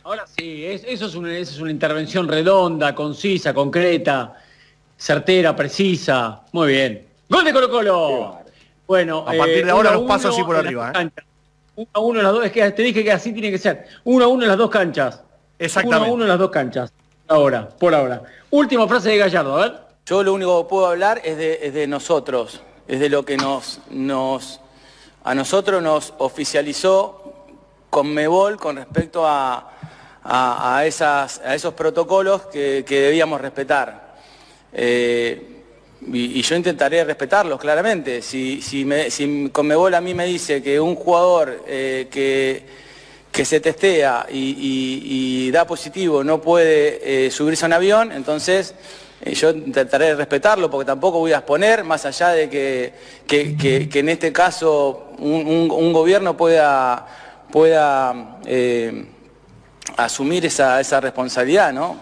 Ahora sí, es- eso, es una, eso es una intervención redonda, concisa, concreta, certera, precisa. Muy bien. ¡Gol de Colo Colo! Bueno, A partir de eh, ahora los pasos uno así por arriba, ¿eh? Uno a uno en las dos, es que te dije que así tiene que ser. Uno a uno en las dos canchas. Exactamente. Uno a uno en las dos canchas. Ahora, por ahora. Última frase de Gallardo, a ver. Yo lo único que puedo hablar es de, es de nosotros, es de lo que nos, nos, a nosotros nos oficializó Conmebol con respecto a, a- a esas, a esos protocolos que, que debíamos respetar. Eh, y, yo intentaré respetarlos claramente. Si, si, me, Conmebol a mí me dice que un jugador eh, que, que se testea y, y- da positivo no puede eh, subirse a un avión, entonces eh, yo intentaré respetarlo porque tampoco voy a exponer, más allá de que, que- que- en este caso un, un- gobierno pueda, pueda asumir esa, esa responsabilidad, ¿no?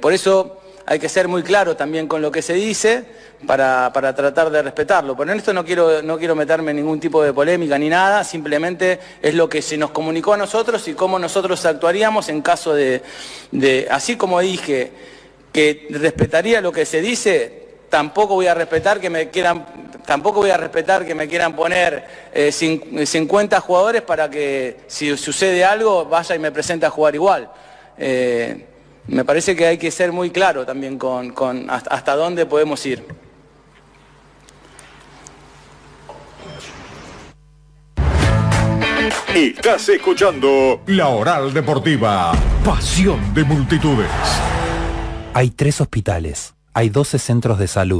Por eso hay que ser muy claro también con lo que se dice para, para tratar de respetarlo. Pero en esto no quiero, no quiero meterme en ningún tipo de polémica ni nada, simplemente es lo que se nos comunicó a nosotros y cómo nosotros actuaríamos en caso de, de así como dije, que respetaría lo que se dice, tampoco voy a respetar que me quieran, tampoco voy a respetar que me quieran poner eh, cin- 50 jugadores para que si sucede algo vaya y me presente a jugar igual. Eh, me parece que hay que ser muy claro también con, con hasta, hasta dónde podemos ir. Estás escuchando La Oral Deportiva, pasión de multitudes. Hay tres hospitales, hay 12 centros de salud.